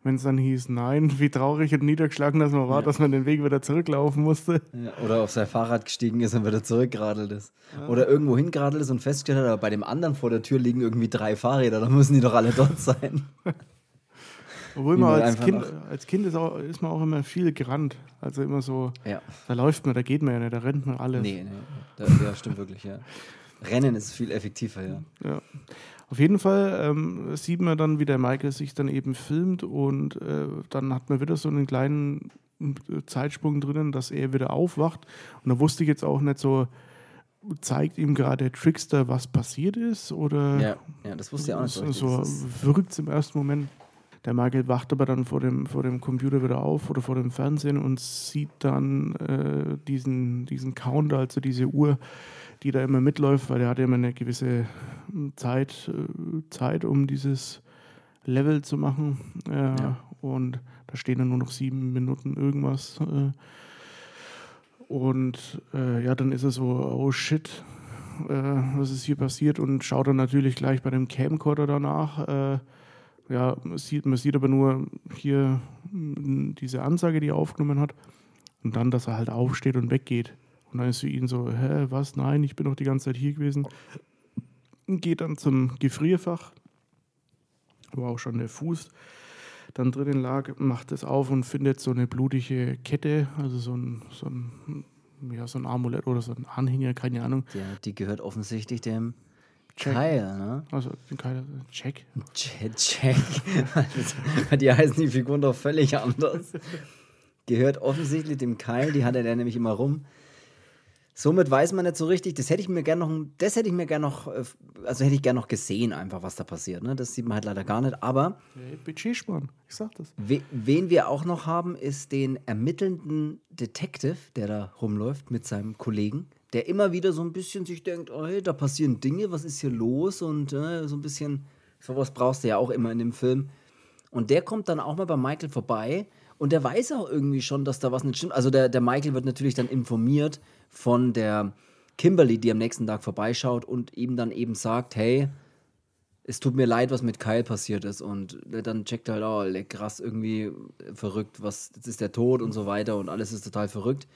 Wenn es dann hieß, nein, wie traurig und niedergeschlagen das man war, Ja. dass man den Weg wieder zurücklaufen musste. Ja, oder auf sein Fahrrad gestiegen ist und wieder zurückgeradelt ist. Oder irgendwo hingeradelt ist und festgestellt hat, aber bei dem anderen vor der Tür liegen irgendwie drei Fahrräder, dann müssen die doch alle dort sein. Obwohl Wie man als Kind, als Kind ist, auch, ist man auch immer viel gerannt. Also immer so, Ja. da läuft man, da geht man ja nicht, da rennt man alles. Nee, nee. Da, ja, stimmt wirklich, ja. Rennen ist viel effektiver, ja. Ja. Auf jeden Fall ähm, sieht man dann, wie der Michael sich dann eben filmt und äh, dann hat man wieder so einen kleinen äh, Zeitsprung drinnen, dass er wieder aufwacht. Und da wusste ich jetzt auch nicht so, zeigt ihm gerade der Trickster, was passiert ist oder Ja, ja das wusste ich auch nicht so so, wirkt im ersten Moment. Der Michael wacht aber dann vor dem, vor dem Computer wieder auf oder vor dem Fernsehen und sieht dann äh, diesen, diesen Counter, also diese Uhr, die da immer mitläuft, weil er hat ja immer eine gewisse hm, Zeit, äh, Zeit um dieses Level zu machen. Äh, Ja. Und da stehen dann nur noch sieben Minuten irgendwas. Äh, und ja, dann ist er so, oh shit, was ist hier passiert und schaut dann natürlich gleich bei dem Camcorder danach. Ja, man sieht, man sieht aber nur hier mm, diese Ansage, die er aufgenommen hat und dann, dass er halt aufsteht und weggeht. Und dann ist für ihn so, hä, was? Nein, ich bin doch die ganze Zeit hier gewesen. Geht dann zum Gefrierfach, wo auch schon der Fuß dann drinnen lag, macht es auf und findet so eine blutige Kette, also so ein, so ein, ja, so ein Amulett oder so ein Anhänger, keine Ahnung. Ja, die gehört offensichtlich dem Check. Kyle, ne? Also keine Check. Check. Check. die heißen die Figuren doch völlig anders. Gehört offensichtlich dem Kyle, die hatte der nämlich immer rum. Somit weiß man nicht so richtig, das hätte ich mir gerne noch, das hätte ich mir gerne noch, äh, also hätte ich gerne noch gesehen, einfach was da passiert. Ne? Das sieht man halt leider gar nicht. Aber Hey, Budgetsparen, ich sag das. we, wen wir auch noch haben, ist den ermittelnden Detective, der da rumläuft mit seinem Kollegen, der immer wieder so ein bisschen sich denkt, oh, hey, da passieren Dinge, was ist hier los? Und äh, so ein bisschen, sowas brauchst du ja auch immer in dem Film. Und der kommt dann auch mal bei Michael vorbei und der weiß auch irgendwie schon, dass da was nicht stimmt. Also der, der Michael wird natürlich dann informiert von der Kimberly, die am nächsten Tag vorbeischaut und ihm dann eben sagt, hey, es tut mir leid, was mit Kyle passiert ist. Und dann checkt er halt, oh, krass, irgendwie verrückt, was, jetzt ist der tot und so weiter und alles ist total verrückt.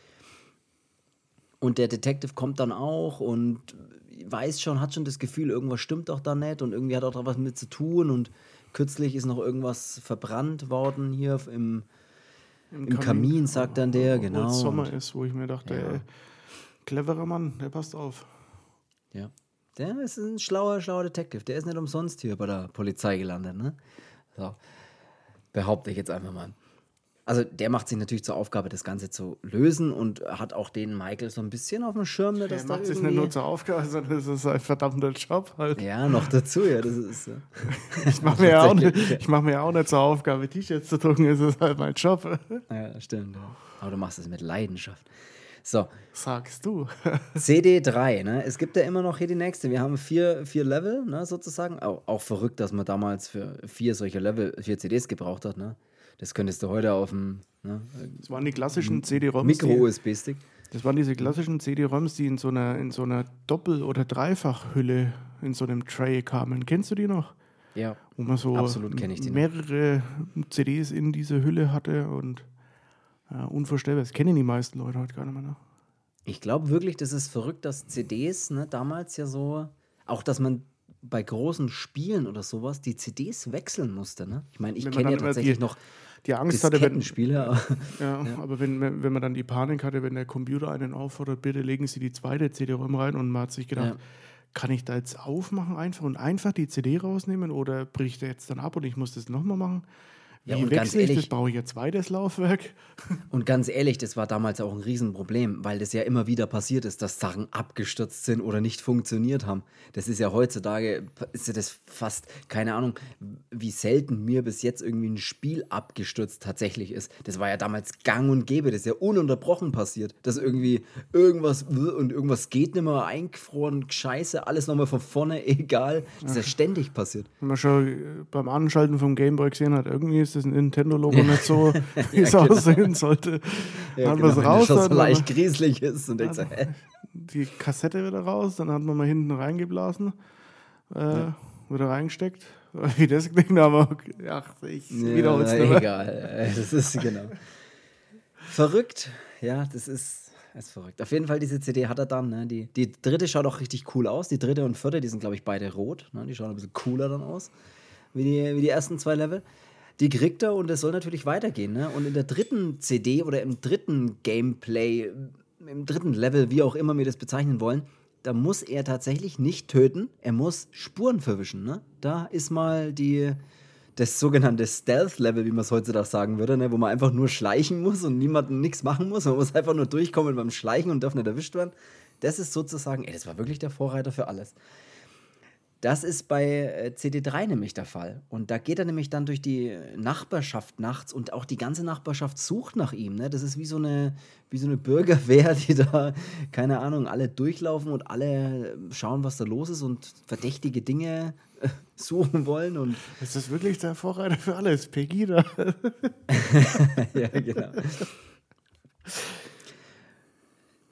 Und der Detective kommt dann auch und weiß schon, hat schon das Gefühl, irgendwas stimmt doch da nicht und irgendwie hat auch da was mit zu tun und kürzlich ist noch irgendwas verbrannt worden hier im, im Kamin, sagt dann der, Obwohl genau. es Sommer ist, wo ich mir dachte, Ja. ey, cleverer Mann, der passt auf. Ja. Der ist ein schlauer, schlauer Detective. Der ist nicht umsonst hier bei der Polizei gelandet, ne? So. Behaupte ich jetzt einfach mal. Also der macht sich natürlich zur Aufgabe, das Ganze zu lösen und hat auch den Michael so ein bisschen auf dem Schirm, ne, Der dass da macht sich nicht nur zur Aufgabe, sondern es ist ein verdammter Job halt. ja, noch dazu, ja, das ist. Ich mache mir, ja auch nicht- ich mach mir ja auch nicht zur Aufgabe, T-Shirts zu drucken, es ist halt mein Job. Ja, stimmt. Ja. Aber du machst es mit Leidenschaft. So, Sagst du. CD3, ne? Es gibt ja immer noch hier die nächste. Wir haben vier, vier Level, ne, sozusagen. Auch, auch verrückt, dass man damals für vier solche Level, vier CDs gebraucht hat, ne? Das könntest du heute auf dem ne, Das waren die klassischen CD-ROMs. Micro-USB-Stick. Das waren diese klassischen CD-ROMs, die in so einer, in so einer Doppel- oder Dreifachhülle in so einem Tray kamen. Kennst du die noch? Ja. Wo man so Absolut kenn ich die noch. mehrere CDs in dieser Hülle hatte und ja, unvorstellbar. Das kennen die meisten Leute heute gar nicht mehr. Ne? Ich glaube wirklich, das ist verrückt, dass CDs, ne, damals ja so, auch dass man bei großen Spielen oder sowas die CDs wechseln musste, ne? Ich meine, ich kenne ja tatsächlich noch Die Angst hatte, wenn, aber- ja, aber wenn, wenn wenn man dann die Panik hatte, wenn der Computer einen auffordert, bitte legen Sie die zweite CD-ROM rein und man hat sich gedacht, Ja. kann ich da jetzt aufmachen einfach und einfach die CD rausnehmen oder bricht er jetzt dann ab und ich muss das nochmal machen? Ja, Wie und ganz wechsle ich ehrlich- das? Brauche ich jetzt zweites Laufwerk? Und ganz ehrlich, das war damals auch ein Riesenproblem, weil das ja immer wieder passiert ist, dass Sachen abgestürzt sind oder nicht funktioniert haben. Das ist ja heutzutage, ist ja das fast, keine Ahnung, wie selten mir bis jetzt irgendwie ein Spiel abgestürzt tatsächlich ist. Das war ja damals gang und gäbe, das ist ja ununterbrochen passiert, dass irgendwie irgendwas und irgendwas geht nicht mehr, eingefroren, scheiße, alles nochmal von vorne, egal. Das ist ja ständig passiert. Wenn man schon beim Anschalten vom Gameboy gesehen hat, irgendwie ist das Nintendo-Logo nicht so, wie es genau. aussehen sollte. Ja, hat genau, man es wenn raus, das so leicht grieselig ist und denkst, Ja. hä? die Kassette wieder raus, dann hat man mal hinten reingeblasen, äh, wieder reingesteckt. Wie das klingt, aber okay, ach, ich wiederhole es Ja, nicht mehr. egal. Äh, Das ist genau. Verrückt. Ja, das ist, ist verrückt. Auf jeden Fall, diese CD hat er dann. Ne? Die, die dritte schaut auch richtig cool aus. Die dritte und vierte, die sind, glaube ich, beide rot. Ne? Die schauen ein bisschen cooler dann aus, wie die, wie die ersten zwei Level. Die kriegt er und es soll natürlich weitergehen. Ne? Und in der dritten CD oder im dritten Gameplay, im dritten Level, wie auch immer wir das bezeichnen wollen, da muss er tatsächlich nicht töten, er muss Spuren verwischen. Ne? Da ist mal die, das sogenannte Stealth-Level, wie man es heutzutage sagen würde, ne? wo man einfach nur schleichen muss und niemandem nichts machen muss. Man muss einfach nur durchkommen beim Schleichen und darf nicht erwischt werden. Das ist sozusagen, ey, das war wirklich der Vorreiter für alles. Das ist bei äh, CD3 nämlich der Fall. Und da geht er nämlich dann durch die Nachbarschaft nachts und auch die ganze Nachbarschaft sucht nach ihm. Ne? Das ist wie so, eine, wie so eine Bürgerwehr, die da, keine Ahnung, alle durchlaufen und alle schauen, was da los ist und verdächtige Dinge äh, suchen wollen. Und Ist das wirklich der Vorreiter für alles? Pegida. ja, genau.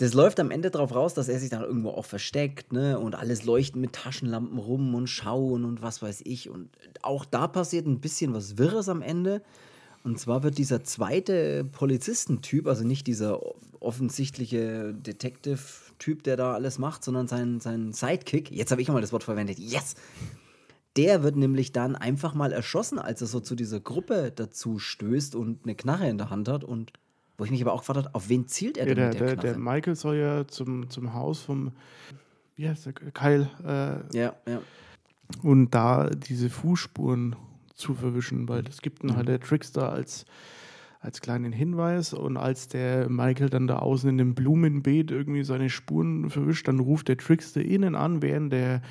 Das läuft am Ende darauf raus, dass er sich dann irgendwo auch versteckt, ne? Und alles leuchten mit Taschenlampen rum und schauen und was weiß ich. Und auch da passiert ein bisschen was Wirres am Ende. Und zwar wird dieser zweite Polizistentyp, also nicht dieser offensichtliche Detective-Typ, der da alles macht, sondern sein, sein Sidekick, jetzt habe ich mal das Wort verwendet, yes! Der wird nämlich dann einfach mal erschossen, als er so zu dieser Gruppe dazu stößt und eine Knarre in der Hand hat. Und wo ich mich aber auch gefragt habe, auf wen zielt er Ja, denn der, mit der der, Knarre? der Michael soll ja zum, zum Haus vom, wie heißt der, Kyle, äh, ja, ja. und da diese Fußspuren zu verwischen, weil das gibt Mhm. ihn halt der Trickster als, als kleinen Hinweis und als der Michael dann da außen in dem Blumenbeet irgendwie seine Spuren verwischt, dann ruft der Trickster innen an, während der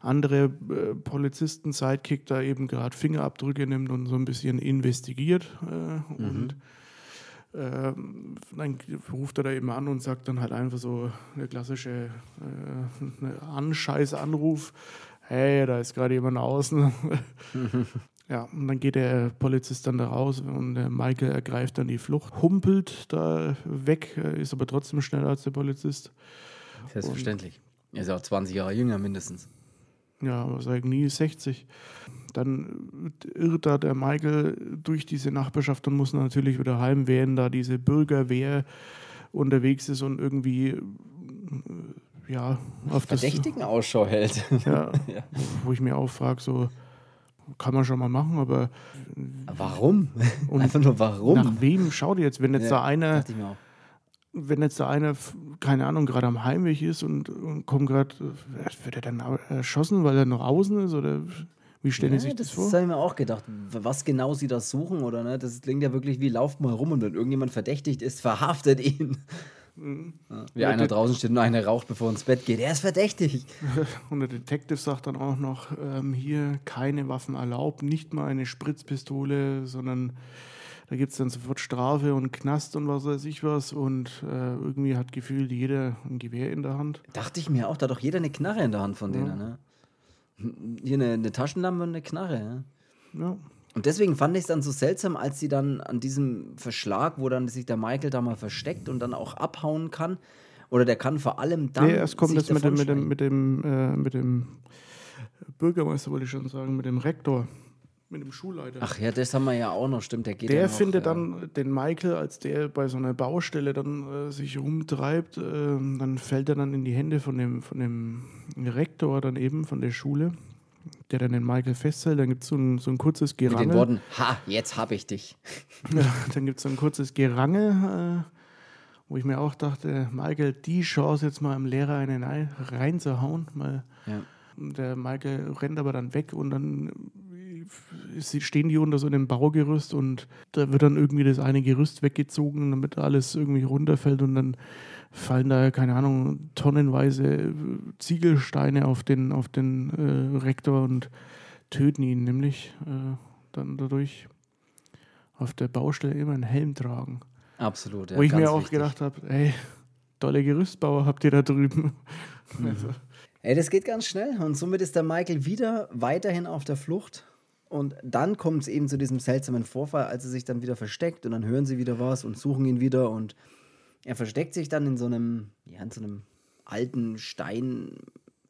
andere äh, Polizisten-Sidekick da eben gerade Fingerabdrücke nimmt und so ein bisschen investigiert äh, und ähm, dann ruft er da eben an und sagt dann halt einfach so eine klassische äh, Anscheiß-Anruf. Hey, da ist gerade jemand außen. ja, und dann geht der Polizist dann da raus und der Michael ergreift dann die Flucht, humpelt da weg, äh, ist aber trotzdem schneller als der Polizist. Selbstverständlich. Er ist auch 20 Jahre jünger mindestens. Ja, aber sag nie 60. Dann irrt da der Michael durch diese Nachbarschaft und muss natürlich wieder heim, während da diese Bürgerwehr unterwegs ist und irgendwie äh, ja auf das Verdächtigen Ausschau hält. ja, Ja. wo ich mir auch frage, so kann man schon mal machen, aber Warum? Und Einfach nur warum? nach wem schaut ihr jetzt, wenn jetzt Ja, da einer dachte ich mir auch. Wenn jetzt da einer, f- keine Ahnung, gerade am Heimweg ist und, und kommt gerade, wird er dann erschossen, weil er noch außen ist? Oder wie stellen Ja, Sie sich das, das vor? habe ich mir auch gedacht. Was genau sie da suchen oder ne? Das klingt ja wirklich wie lauft mal rum und wenn irgendjemand verdächtigt ist, verhaftet ihn. Ja, wie Ja, einer der- draußen steht und einer raucht, bevor er ins Bett geht. Er ist verdächtig. Und der Detective sagt dann auch noch, ähm, hier keine Waffen erlaubt, nicht mal eine Spritzpistole, sondern da gibt es dann sofort Strafe und Knast und was weiß ich was. Und äh, irgendwie hat gefühlt jeder ein Gewehr in der Hand. Dachte ich mir auch, da hat doch jeder eine Knarre in der Hand von denen. Ne? Hier eine, eine Taschenlampe und eine Knarre. Ja? Ja. Und deswegen fand ich es dann so seltsam, als sie dann an diesem Verschlag, wo dann sich der Michael da mal versteckt und dann auch abhauen kann, oder der kann vor allem dann. nee, erst kommt das mit dem, mit dem, mit dem, äh, mit dem Bürgermeister, wollte ich schon sagen, mit dem Rektor, mit dem Schulleiter. Ach ja, das haben wir ja auch noch, stimmt. Der geht Der noch, findet ja. dann den Michael, als der bei so einer Baustelle dann äh, sich rumtreibt, ähm, dann fällt er dann in die Hände von dem, von dem Rektor dann eben von der Schule, der dann den Michael festhält. Dann gibt es so ein, so ein kurzes Mit den Gerangel. Worten, ha, jetzt hab ich dich. Ja, dann gibt es so ein kurzes Gerangel, äh, Wo ich mir auch dachte, Michael, die Chance jetzt mal im Lehrer einen reinzuhauen. Mal Ja. der Michael rennt aber dann weg und dann äh, stehen die unter so einem Baugerüst und da wird dann irgendwie das eine Gerüst weggezogen, damit alles irgendwie runterfällt und dann fallen da, keine Ahnung, tonnenweise äh, Ziegelsteine auf den, auf den äh, Rektor und töten ihn nämlich äh, dann dadurch auf der Baustelle immer einen Helm tragen. Absolut. Ja, Wo ich mir auch wichtig. gedacht habe, ey, tolle Gerüstbauer habt ihr da drüben. Mhm. Also, Ey, das geht ganz schnell. Und somit ist der Michael wieder weiterhin auf der Flucht. Und dann kommt es eben zu diesem seltsamen Vorfall, als er sich dann wieder versteckt und dann hören sie wieder was und suchen ihn wieder und er versteckt sich dann in so einem, ja, in so einem alten Stein,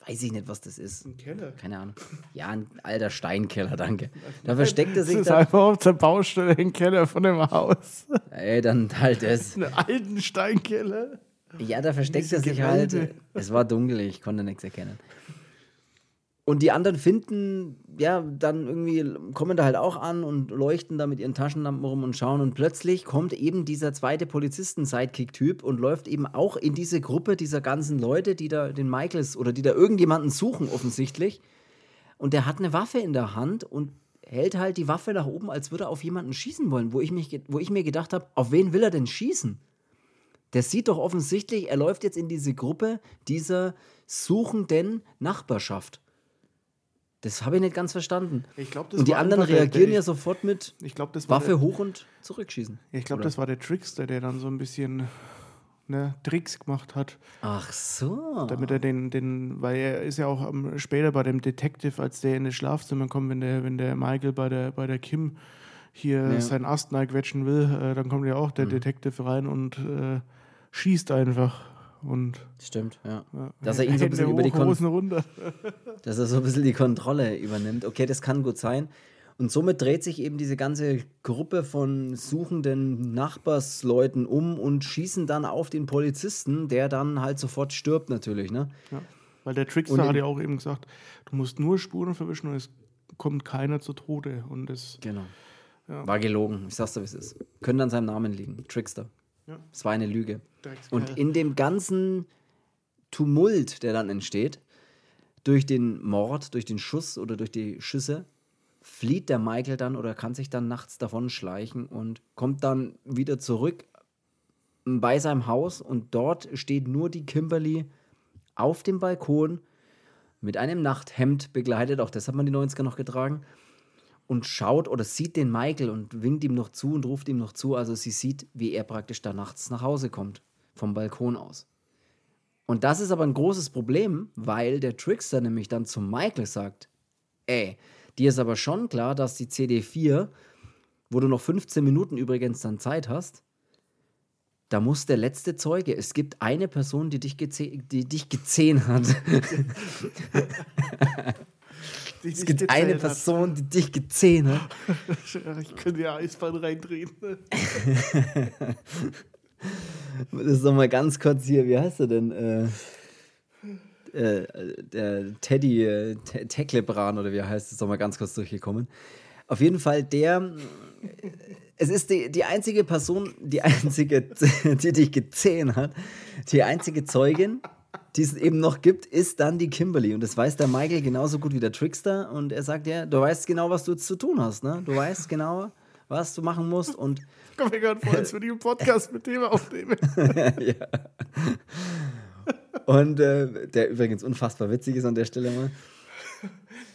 weiß ich nicht, was das ist. Ein Keller. Keine Ahnung. Ja, ein alter Steinkeller, danke. Da versteckt er Das sich ist dann. einfach auf der Baustelle ein Keller von dem Haus. Ey, dann halt das. Einen alten Steinkeller. Ja, da versteckt er sich halt. Gewölbe. Es war dunkel, ich konnte nichts erkennen. Und die anderen finden, ja, dann irgendwie kommen da halt auch an und leuchten da mit ihren Taschenlampen rum und schauen. Und plötzlich kommt eben dieser zweite Polizisten-Sidekick-Typ und läuft eben auch in diese Gruppe dieser ganzen Leute, die da den Michaels oder die da irgendjemanden suchen, offensichtlich. Und der hat eine Waffe in der Hand und hält halt die Waffe nach oben, als würde er auf jemanden schießen wollen, wo ich, mich, wo ich mir gedacht habe, auf wen will er denn schießen? Der sieht doch offensichtlich, er läuft jetzt in diese Gruppe dieser suchenden Nachbarschaft. Das habe ich nicht ganz verstanden. Ich glaub, Und die anderen reagieren der- ja sofort mit Ich glaube, das war Waffe der, hoch und zurückschießen. ich glaube, das war der Trickster, der dann so ein bisschen ne, Tricks gemacht hat, Ach so. damit er den, den, weil er ist ja auch am, später bei dem Detective, als der in das Schlafzimmer kommt, wenn der, wenn der Michael bei der, bei der Kim hier Ja. Mhm. seinen Ast quetschen will, äh, dann kommt ja auch der Detective rein und äh, schießt einfach. Und Stimmt, ja. ja, Dass er ihn so ein bisschen über die hoch, Kon- Hosen runter. Dass er so ein bisschen die Kontrolle übernimmt. Okay, das kann gut sein. Und somit dreht sich eben diese ganze Gruppe von suchenden Nachbarsleuten um und schießen dann auf den Polizisten, der dann halt sofort stirbt natürlich, ne? Ja. Weil der Trickster hat ja auch eben gesagt, du musst nur Spuren verwischen und es kommt keiner zu Tode. Und das, Genau. Ja. War gelogen. Ich sag's dir, wie es ist. Könnte an seinem Namen liegen. Trickster. Ja. Es war eine Lüge. Und in dem ganzen Tumult, der dann entsteht, durch den Mord, durch den Schuss oder durch die Schüsse, flieht der Michael dann oder kann sich dann nachts davon schleichen und kommt dann wieder zurück bei seinem Haus und dort steht nur die Kimberly auf dem Balkon mit einem Nachthemd begleitet, auch das hat man die 90er noch getragen, und schaut oder sieht den Michael und winkt ihm noch zu und ruft ihm noch zu. Also sie sieht, wie er praktisch da nachts nach Hause kommt, vom Balkon aus. Und das ist aber ein großes Problem, weil der Trickster nämlich dann zu Michael sagt, ey, dir ist aber schon klar, dass die CD4, wo du noch 15 Minuten übrigens dann Zeit hast, da muss der letzte Zeuge, es gibt eine Person, die dich, die dich gezähnt hat. Die Es gibt eine gezählt hat. Person, die dich gezähnt hat. Ich könnte ja Eisbahn reindrehen. Das ist noch mal ganz kurz hier, wie heißt er denn? Äh, äh, der Teddy äh, Te- Teklebran oder wie er heißt, ist noch mal ganz kurz durchgekommen. Auf jeden Fall der, äh, es ist die, die einzige Person, die einzige, die dich gezähnt hat, die einzige Zeugin, die es eben noch gibt, ist dann die Kimberly. Und das weiß der Michael genauso gut wie der Trickster. Und er sagt ja, du weißt genau, was du jetzt zu tun hast. Ne? Du weißt genau, was du machen musst. Und Komm mir gerade vor, als würde ich einen Podcast mit dem aufnehmen. ja. Und äh, der übrigens unfassbar witzig ist an der Stelle mal.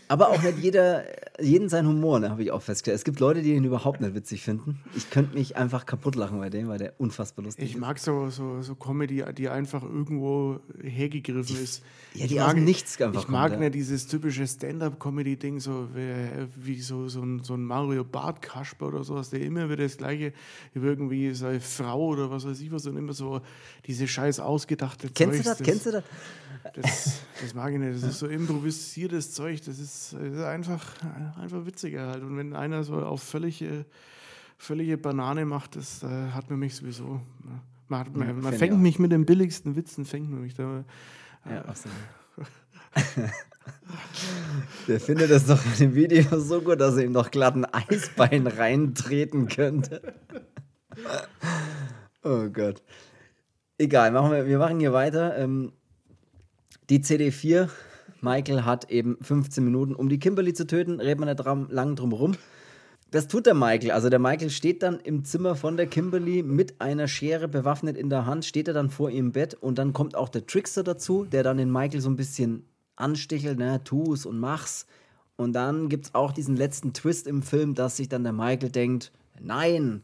Aber auch nicht jeder, jeden sein Humor, ne, habe ich auch festgestellt. Es gibt Leute, die ihn überhaupt nicht witzig finden. Ich könnte mich einfach kaputt lachen bei dem, weil der unfassbar lustig Ich ist. mag so, so, so Comedy, die einfach irgendwo hergegriffen ist. ja, die ich mag, Nichts einfach Ich mag kommt, ja. nicht dieses typische Stand-up-Comedy-Ding, so wie, wie so, so, ein, so ein Mario Bart Kasper oder sowas, der immer wieder das Gleiche über irgendwie seine Frau oder was weiß ich was und immer so diese scheiß ausgedachte Kennst du Zeugs, das? Kennst du das? Das, das mag ich nicht. Das ist so improvisiertes Zeug. Das ist, das ist einfach, einfach witziger halt. Und wenn einer so auf völlige, völlige Banane macht, das äh, hat man mich sowieso. ne. Man, hat, man, man fängt mich mit den billigsten Witzen, fängt man mich da. Ja, absolut. Der findet das doch in dem Video so gut, dass er ihm noch glatt ein Eisbein reintreten könnte. Oh Gott. Egal, machen wir, wir machen hier weiter. Ähm, die CD4, Michael hat eben 15 Minuten, um die Kimberly zu töten, reden wir nicht dran, lang drum rum. Das tut der Michael. Also der Michael steht dann im Zimmer von der Kimberly mit einer Schere bewaffnet in der Hand, steht er dann vor ihrem Bett und dann kommt auch der Trickster dazu, der dann den Michael so ein bisschen anstichelt, ne, tu's und mach's. Und dann gibt es auch diesen letzten Twist im Film, dass sich dann der Michael denkt, nein,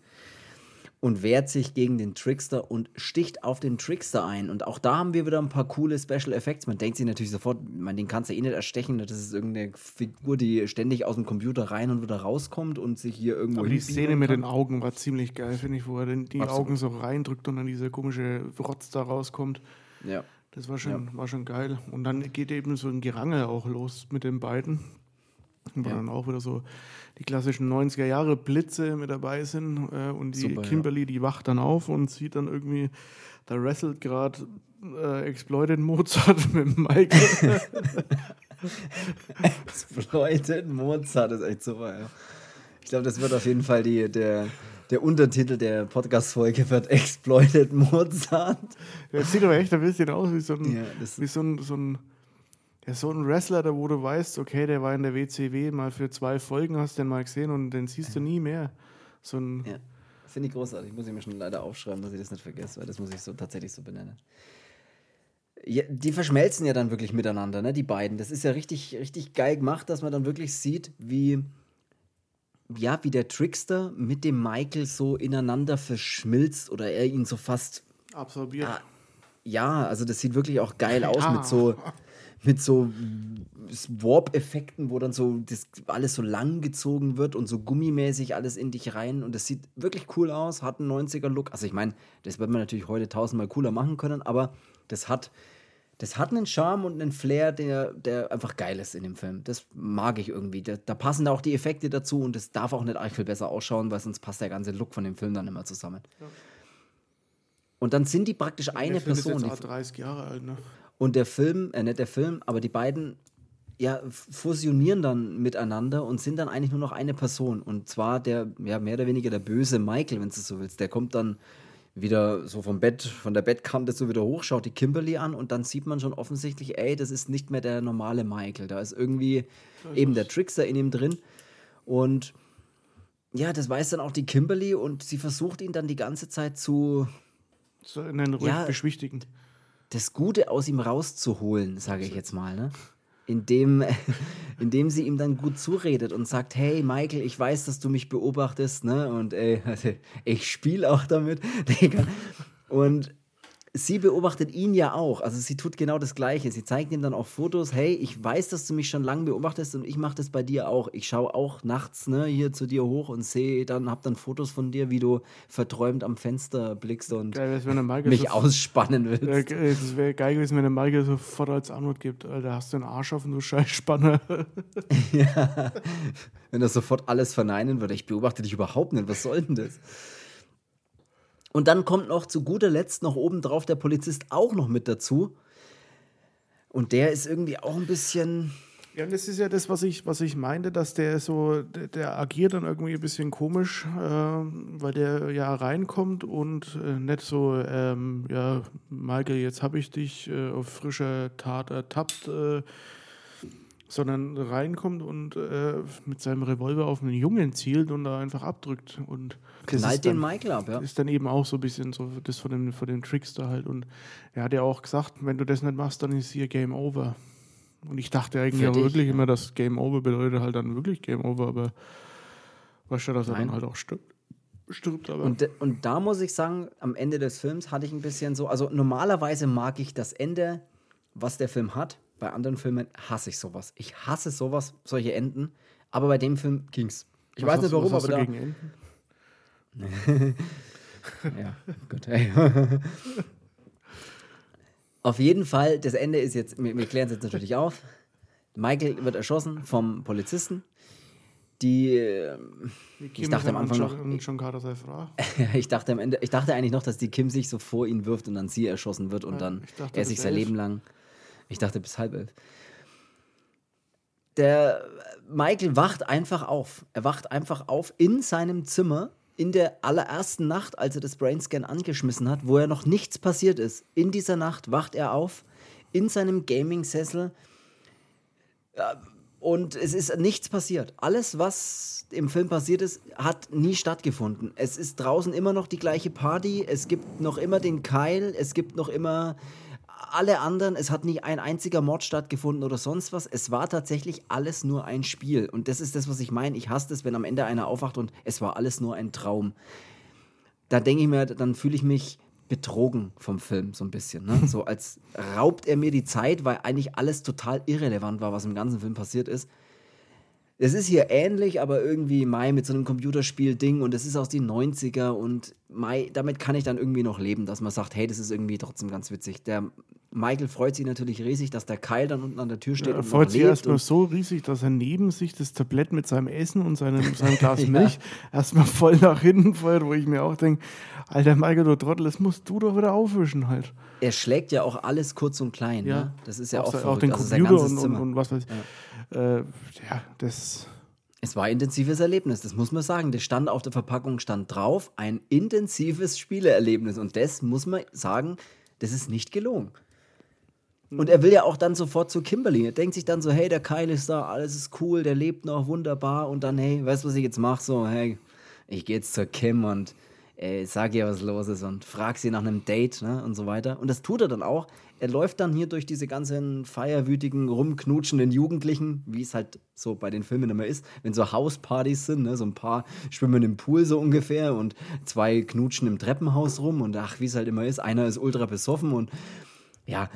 und wehrt sich gegen den Trickster und sticht auf den Trickster ein. Und auch da haben wir wieder ein paar coole Special Effects. Man denkt sich natürlich sofort, man, den kannst du eh nicht erstechen. Das ist irgendeine Figur, die ständig aus dem Computer rein und wieder rauskommt und sich hier irgendwo. Aber die Szene mit den Augen war ziemlich geil, finde ich, wo er die Absolut. Augen so reindrückt und dann dieser komische Rotz da rauskommt. Ja. Das war schon, ja. war schon geil. Und dann geht eben so ein Gerangel auch los mit den beiden. Wo ja. dann auch wieder so die klassischen 90er Jahre Blitze mit dabei sind. Äh, und die Super, Kimberly, ja. die wacht dann auf und sieht dann irgendwie, da wrestelt gerade äh, Exploited Mozart mit Michael. Exploited Mozart ist echt super, ja. Ich glaube, das wird auf jeden Fall die, der, der Untertitel der Podcast-Folge wird Exploited Mozart. Das sieht aber echt ein bisschen aus wie so ein, ja, wie so ein, so ein der ist so ein Wrestler, da wo du weißt, okay, der war in der WCW mal für zwei Folgen, hast den mal gesehen und den siehst du nie mehr. So ein ja, finde ich großartig. Muss ich mir schon leider aufschreiben, dass ich das nicht vergesse, weil das muss ich so tatsächlich so benennen. Ja, die verschmelzen ja dann wirklich miteinander, ne, die beiden. Das ist ja richtig, richtig geil gemacht, dass man dann wirklich sieht, wie, ja, wie der Trickster mit dem Michael so ineinander verschmilzt oder er ihn so fast absorbiert. Ah, ja, also das sieht wirklich auch geil aus mit so mit so Warp-Effekten, wo dann so das alles so lang gezogen wird und so gummimäßig alles in dich rein. Und das sieht wirklich cool aus, hat einen 90er-Look. Also ich meine, das wird man natürlich heute tausendmal cooler machen können, aber das hat, das hat einen Charme und einen Flair, der, der einfach geil ist in dem Film. Das mag ich irgendwie. Da, da passen auch die Effekte dazu und das darf auch nicht arg viel besser ausschauen, weil sonst passt der ganze Look von dem Film dann immer zusammen. Ja. Und dann sind die praktisch eine der Film Person. Ist jetzt 30 Jahre alt, ne? Und der Film, äh, nicht der Film, aber die beiden ja, fusionieren dann miteinander und sind dann eigentlich nur noch eine Person. Und zwar der, ja, mehr oder weniger der böse Michael, wenn du so willst. Der kommt dann wieder so vom Bett, von der Bettkante so wieder hoch, schaut die Kimberly an und dann sieht man schon offensichtlich, ey, das ist nicht mehr der normale Michael. Da ist irgendwie ist eben der Trickster in ihm drin. Und ja, das weiß dann auch die Kimberly und sie versucht ihn dann die ganze Zeit zu. So in den Rücken ja, beschwichtigen das Gute aus ihm rauszuholen, sage ich jetzt mal, ne? Indem, indem sie ihm dann gut zuredet und sagt, hey Michael, ich weiß, dass du mich beobachtest, ne? Und ey, ich spiele auch damit. Und sie beobachtet ihn ja auch. Also sie tut genau das Gleiche. Sie zeigt ihm dann auch Fotos. Hey, ich weiß, dass du mich schon lange beobachtest und ich mache das bei dir auch. Ich schaue auch nachts ne, hier zu dir hoch und sehe dann, hab dann Fotos von dir, wie du verträumt am Fenster blickst und geil, mich so ausspannen willst. Es wäre geil gewesen, wenn der Michael sofort als Antwort gibt, Alter, hast du einen Arsch offen, du Scheißspanner. ja. Wenn er sofort alles verneinen würde. Ich beobachte dich überhaupt nicht. Was soll denn das? Und dann kommt noch zu guter Letzt noch obendrauf der Polizist auch noch mit dazu. Und der ist irgendwie auch ein bisschen. Ja, und das ist ja das, was ich, was ich meinte, dass der so, der, der agiert dann irgendwie ein bisschen komisch, äh, weil der ja reinkommt und äh, nicht so, ähm, ja, Michael, jetzt habe ich dich äh, auf frischer Tat ertappt, äh, sondern reinkommt und äh, mit seinem Revolver auf einen Jungen zielt und da einfach abdrückt. Und Knallt den Michael ab, ja. Ist dann eben auch so ein bisschen so das von dem, von dem Trickster halt. Und er hat ja auch gesagt, wenn du das nicht machst, dann ist hier Game Over. Und ich dachte eigentlich auch wirklich ja. immer, dass Game Over bedeutet halt dann wirklich Game Over, aber weißt du, dass er Nein. dann halt auch stirbt. stirbt aber. Und, und da muss ich sagen, am Ende des Films hatte ich ein bisschen so, also normalerweise mag ich das Ende, was der Film hat. Bei anderen Filmen hasse ich sowas. Ich hasse sowas, solche Enden. Aber bei dem Film ging's. Ich was weiß nicht warum, aber da. Enden? ja, gut. Hey. auf jeden Fall, das Ende ist jetzt, wir, wir klären es jetzt natürlich auf. Michael wird erschossen vom Polizisten. Die, die ich dachte am Anfang noch, schon gerade sei Frau. ich dachte am Ende, ich dachte eigentlich noch, dass die Kim sich so vor ihn wirft und dann sie erschossen wird und ja, dann dachte, er sich sein Leben lang. Ich dachte bis halb elf. Der Michael wacht einfach auf. Er wacht einfach auf in seinem Zimmer in der allerersten Nacht, als er das Brainscan angeschmissen hat, wo er noch nichts passiert ist. In dieser Nacht wacht er auf in seinem Gaming-Sessel und es ist nichts passiert. Alles, was im Film passiert ist, hat nie stattgefunden. Es ist draußen immer noch die gleiche Party, es gibt noch immer den Keil, es gibt noch immer alle anderen, es hat nie ein einziger Mord stattgefunden oder sonst was. Es war tatsächlich alles nur ein Spiel. Und das ist das, was ich meine. Ich hasse es, wenn am Ende einer aufwacht und es war alles nur ein Traum. Da denke ich mir, dann fühle ich mich betrogen vom Film, so ein bisschen. Ne? So als raubt er mir die Zeit, weil eigentlich alles total irrelevant war, was im ganzen Film passiert ist. Es ist hier ähnlich, aber irgendwie Mai mit so einem Computerspiel-Ding und es ist aus den 90er und Mai, damit kann ich dann irgendwie noch leben, dass man sagt, hey, das ist irgendwie trotzdem ganz witzig. Der Michael freut sich natürlich riesig, dass der Keil dann unten an der Tür steht. Ja, er freut sich erstmal so riesig, dass er neben sich das Tablett mit seinem Essen und seinem, seinem Glas Milch ja. erstmal voll nach hinten feuert, wo ich mir auch denke, Alter Michael, du Trottel, das musst du doch wieder aufwischen halt. Er schlägt ja auch alles kurz und klein. Ja. Ne? Das ist ja auch, auch, auch den also Computer und, und, und, was weiß ich. Ja, äh, ja das. Es war ein intensives Erlebnis, das muss man sagen. Das stand auf der Verpackung, stand drauf, ein intensives Spieleerlebnis. Und das muss man sagen, das ist nicht gelungen. Und er will ja auch dann sofort zu Kimberly. Er denkt sich dann so, hey, der Kyle ist da, alles ist cool, der lebt noch wunderbar. Und dann, hey, weißt du, was ich jetzt mache? So, hey, ich gehe jetzt zur Kim und ey, sag ihr, was los ist und frag sie nach einem Date ne, und so weiter. Und das tut er dann auch. Er läuft dann hier durch diese ganzen feierwütigen, rumknutschenden Jugendlichen, wie es halt so bei den Filmen immer ist, wenn so Hauspartys sind, ne, so ein paar schwimmen im Pool so ungefähr und zwei knutschen im Treppenhaus rum und ach, wie es halt immer ist, einer ist ultra besoffen und ja,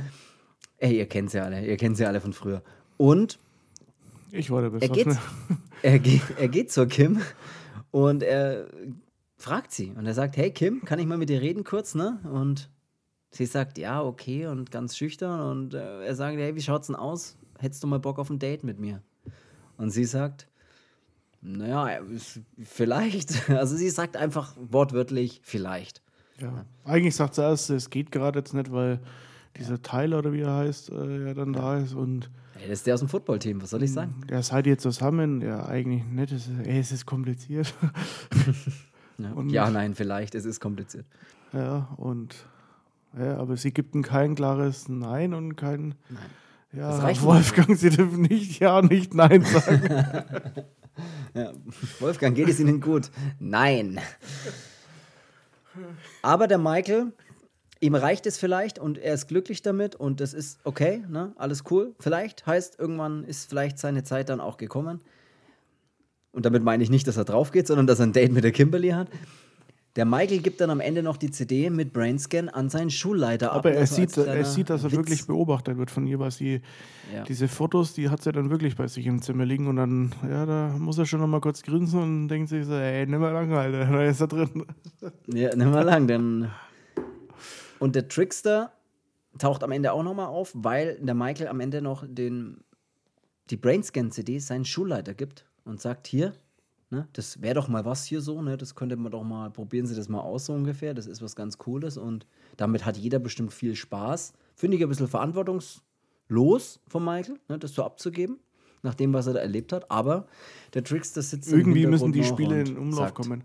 ey, ihr kennt sie alle, ihr kennt sie alle von früher. Und ich wurde. Er geht, er, geht, er geht zur Kim und er fragt sie und er sagt, hey Kim, kann ich mal mit dir reden kurz, ne? Und sie sagt, ja, okay und ganz schüchtern und äh, er sagt, hey, wie schaut's denn aus? Hättest du mal Bock auf ein Date mit mir? Und sie sagt, naja, vielleicht. Also sie sagt einfach wortwörtlich, vielleicht. Ja, ja. eigentlich sagt sie erst, es geht gerade jetzt nicht, weil dieser. Tyler oder wie er heißt, äh, ja dann da ist und Ey, das ist der aus dem Footballteam, was soll ich sagen? Ja, seid ihr zusammen? Ja, eigentlich nicht. Es ist, ey, es ist kompliziert. Ja, und, ja, nein, vielleicht, es ist kompliziert. Ja, und ja, aber sie gibt ihm kein klares Nein und kein Nein. Ja, Wolfgang, Sie dürfen nicht Ja, nicht Nein sagen. ja, Wolfgang, geht es Ihnen gut? Nein. Aber der Michael, ihm reicht es vielleicht und er ist glücklich damit und das ist okay, ne? alles cool. Vielleicht heißt, irgendwann ist vielleicht seine Zeit dann auch gekommen. Und damit meine ich nicht, dass er drauf geht, sondern dass er ein Date mit der Kimberly hat. Der Michael gibt dann am Ende noch die CD mit Brainscan an seinen Schulleiter Aber ab. Aber er, also sieht, er sieht, dass er Witz. wirklich beobachtet wird von ihr, was sie, ja. diese Fotos, die hat sie dann wirklich bei sich im Zimmer liegen und dann, ja, da muss er schon noch mal kurz grinsen und denkt sich so, ey, nimm mal lang, Alter, da ist er drin. Ja, nimm mal lang, denn. Und der Trickster taucht am Ende auch noch mal auf, weil der Michael am Ende noch den, die Brainscan-CD seinen Schulleiter gibt und sagt, hier, ne, das wäre doch mal was hier so, ne, das könnte man doch mal, probieren Sie das mal aus so ungefähr, das ist was ganz Cooles und damit hat jeder bestimmt viel Spaß. Finde ich ein bisschen verantwortungslos von Michael, ne, das so abzugeben, nach dem, was er da erlebt hat, aber der Trickster sitzt Irgendwie müssen die Spiele in Umlauf kommen.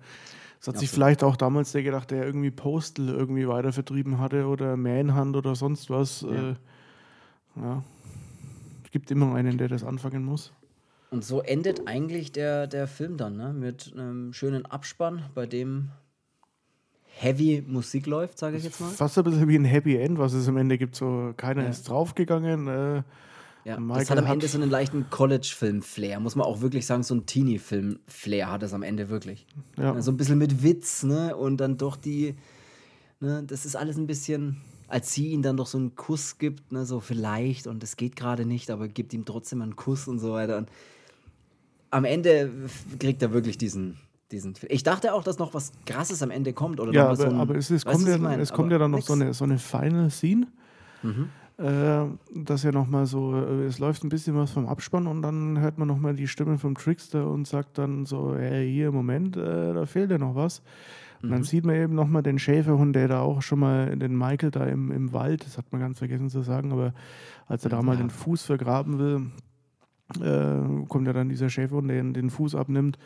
Das hat sich vielleicht auch damals der gedacht, der irgendwie Postal irgendwie weiter vertrieben hatte oder Manhunt oder sonst was. Ja. Äh, ja. Es gibt immer einen, der das anfangen muss. Und so endet eigentlich der, der Film dann, ne? Mit einem schönen Abspann, bei dem heavy Musik läuft, sage ich jetzt mal. Fast ein bisschen wie ein Happy End, was es am Ende gibt. So, keiner ja. ist draufgegangen. Äh, ja, das hat am Ende so einen leichten College-Film-Flair, muss man auch wirklich sagen, so ein Teenie-Film-Flair hat es am Ende wirklich. Ja. So ein bisschen mit Witz, ne? Und dann doch die, ne, das ist alles ein bisschen, als sie ihn dann doch so einen Kuss gibt, ne, so vielleicht, und es geht gerade nicht, aber gibt ihm trotzdem einen Kuss und so weiter. Und am Ende kriegt er wirklich diesen, diesen. Ich dachte auch, dass noch was Krasses am Ende kommt. Oder ja, aber, so ein, aber es, es kommt, ja, es kommt ja dann noch so eine, so eine Final Scene. Mhm. Äh, dass ja nochmal so, äh, es läuft ein bisschen was vom Abspann und dann hört man nochmal die Stimme vom Trickster und sagt dann so, hey, hier, Moment, äh, da fehlt ja noch was. Und dann mhm. sieht man eben nochmal den Schäferhund, der da auch schon mal, den Michael da im, im Wald, das hat man ganz vergessen zu sagen, aber als er da mal den Fuß vergraben will, äh, kommt ja dann dieser Chef und den, den Fuß abnimmt.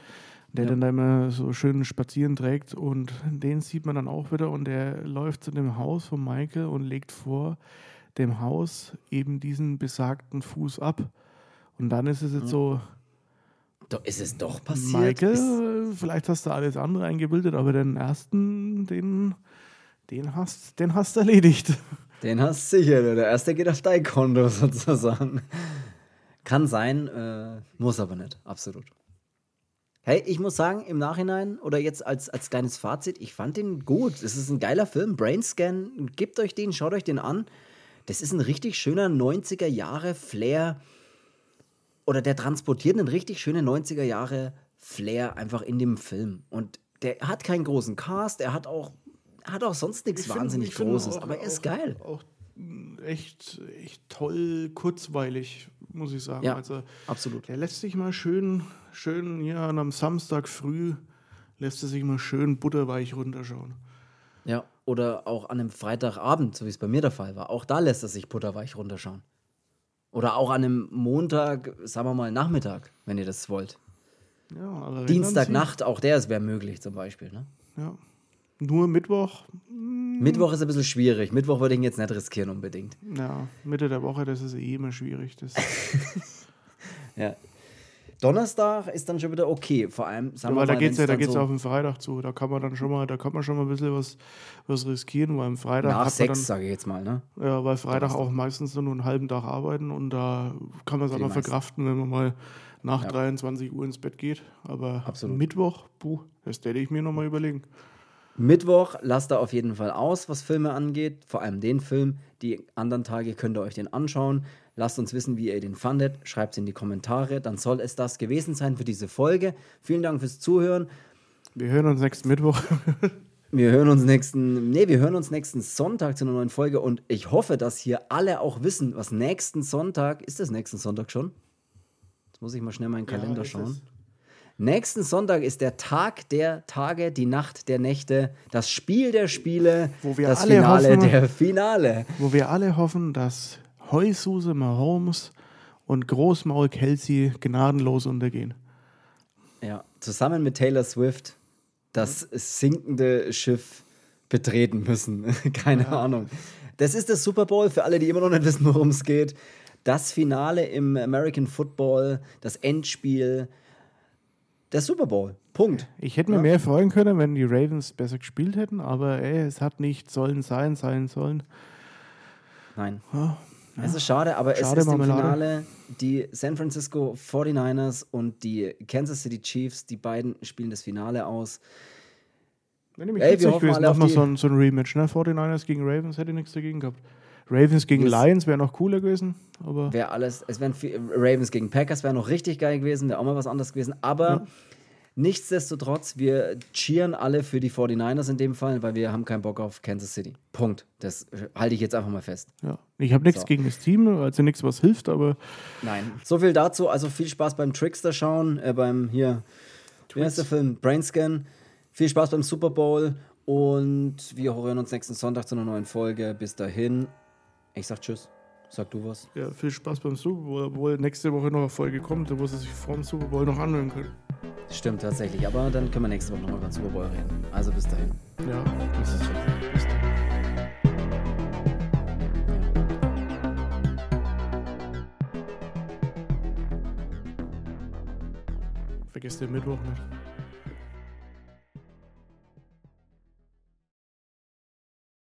der Ja. dann da immer so schön spazieren trägt und den sieht man dann auch wieder und der läuft zu dem Haus von Michael und legt vor dem Haus eben diesen besagten Fuß ab. Und dann ist es jetzt so, Doch, ist es doch passiert? Michael, Ist, vielleicht hast du alles andere eingebildet, aber den ersten, den, den hast, den hast du erledigt. den hast du sicher. Der erste geht auf dein Konto sozusagen. Kann sein, äh, muss aber nicht. Absolut. Hey, ich muss sagen, im Nachhinein oder jetzt als, als kleines Fazit, ich fand den gut. Es ist ein geiler Film. Brainscan, gebt euch den, schaut euch den an. Das ist ein richtig schöner 90er Jahre Flair. Oder der transportiert einen richtig schönen 90er Jahre Flair einfach in dem Film. Und der hat keinen großen Cast, er hat auch, hat auch sonst nichts Ich wahnsinnig find Großes, auch- aber er ist auch- geil. Auch echt, echt toll, kurzweilig, muss ich sagen. Ja, Also, absolut. der lässt sich mal schön, schön hier an einem Samstag früh, lässt er sich mal schön butterweich runterschauen. Ja, oder auch an einem Freitagabend, so wie es bei mir der Fall war. Auch da lässt er sich butterweich runterschauen. Oder auch an einem Montag, sagen wir mal Nachmittag, wenn ihr das wollt. Ja, Dienstagnacht, auch der wäre möglich zum Beispiel. Ne? Ja. Nur Mittwoch, Mittwoch ist ein bisschen schwierig. Mittwoch würde ich ihn jetzt nicht riskieren unbedingt. ja, Mitte der Woche, das ist eh immer schwierig. Das, Ja. Donnerstag ist dann schon wieder okay. Vor allem, sagen weil wir da mal, geht es ja, da geht's so auf den Freitag zu. Da kann man dann schon mal, da kann man schon mal ein bisschen was, was riskieren, weil am Freitag nach sechs, dann, sage ich jetzt mal. Ne? Ja, weil Freitag auch meistens nur einen halben Tag arbeiten und da kann man es Für auch die mal meisten. verkraften, wenn man mal nach Ja. 23 Uhr ins Bett geht. Aber Absolut. Mittwoch, puh, das werde ich mir nochmal überlegen. Mittwoch lasst ihr auf jeden Fall aus, was Filme angeht. Vor allem den Film. Die anderen Tage könnt ihr euch den anschauen. Lasst uns wissen, wie ihr den fandet. Schreibt es in die Kommentare. Dann soll es das gewesen sein für diese Folge. Vielen Dank fürs Zuhören. Wir hören uns nächsten Mittwoch. Wir hören uns nächsten, nee, wir hören uns nächsten Sonntag zu einer neuen Folge und ich hoffe, dass hier alle auch wissen, was nächsten Sonntag, ist das nächsten Sonntag schon? Jetzt muss ich mal schnell meinen Kalender ist schauen. es. Nächsten Sonntag ist der Tag der Tage, die Nacht der Nächte, das Spiel der Spiele, Wo wir das alle Finale hoffen- der Finale. Wo wir alle hoffen, dass Heususe Mahomes und Großmaul Kelsey gnadenlos untergehen. Ja, zusammen mit Taylor Swift das sinkende Schiff betreten müssen. Keine Ahnung. Das ist das Super Bowl für alle, die immer noch nicht wissen, worum es geht. Das Finale im American Football, das Endspiel, der Super Bowl. Punkt. Ich hätte mir mehr freuen können, wenn die Ravens besser gespielt hätten, aber ey, es hat nicht sollen sein, sein sollen. Nein. Ja, Es ist schade, aber Schade, es ist im. Finale die San Francisco 49ers und die Kansas City Chiefs, die beiden spielen das Finale aus. Wenn ich mich Ey, wir hoffen gewesen, alle auf nochmal die- so ein, so ein Rematch, ne? 49ers gegen Ravens hätte ich nichts dagegen gehabt. Ravens gegen Yes. Lions wäre noch cooler gewesen, aber Wäre alles, es wären Ravens gegen Packers wäre noch richtig geil gewesen, wäre auch mal was anderes gewesen. Aber nichtsdestotrotz, wir cheeren alle für die 49ers in dem Fall, weil wir haben keinen Bock auf Kansas City. Punkt. Das äh, halte ich jetzt einfach mal fest. ja. Ich habe nichts So. gegen das Team, also nichts, was hilft, aber Nein. So viel dazu. Also viel Spaß beim Trickster schauen, äh, beim hier, wie heißt der Film? Brainscan. Viel Spaß beim Super Bowl und wir hören uns nächsten Sonntag zu einer neuen Folge. Bis dahin. Ich sag Tschüss. Sag du was. ja, viel Spaß beim Super Bowl, obwohl nächste Woche noch eine Folge kommt, wo sie sich vor dem Super Bowl noch anhören können. Stimmt tatsächlich, aber dann können wir nächste Woche nochmal über den Super Bowl reden. Also bis dahin. Ja, das ist bis. Vergesst den Mittwoch nicht.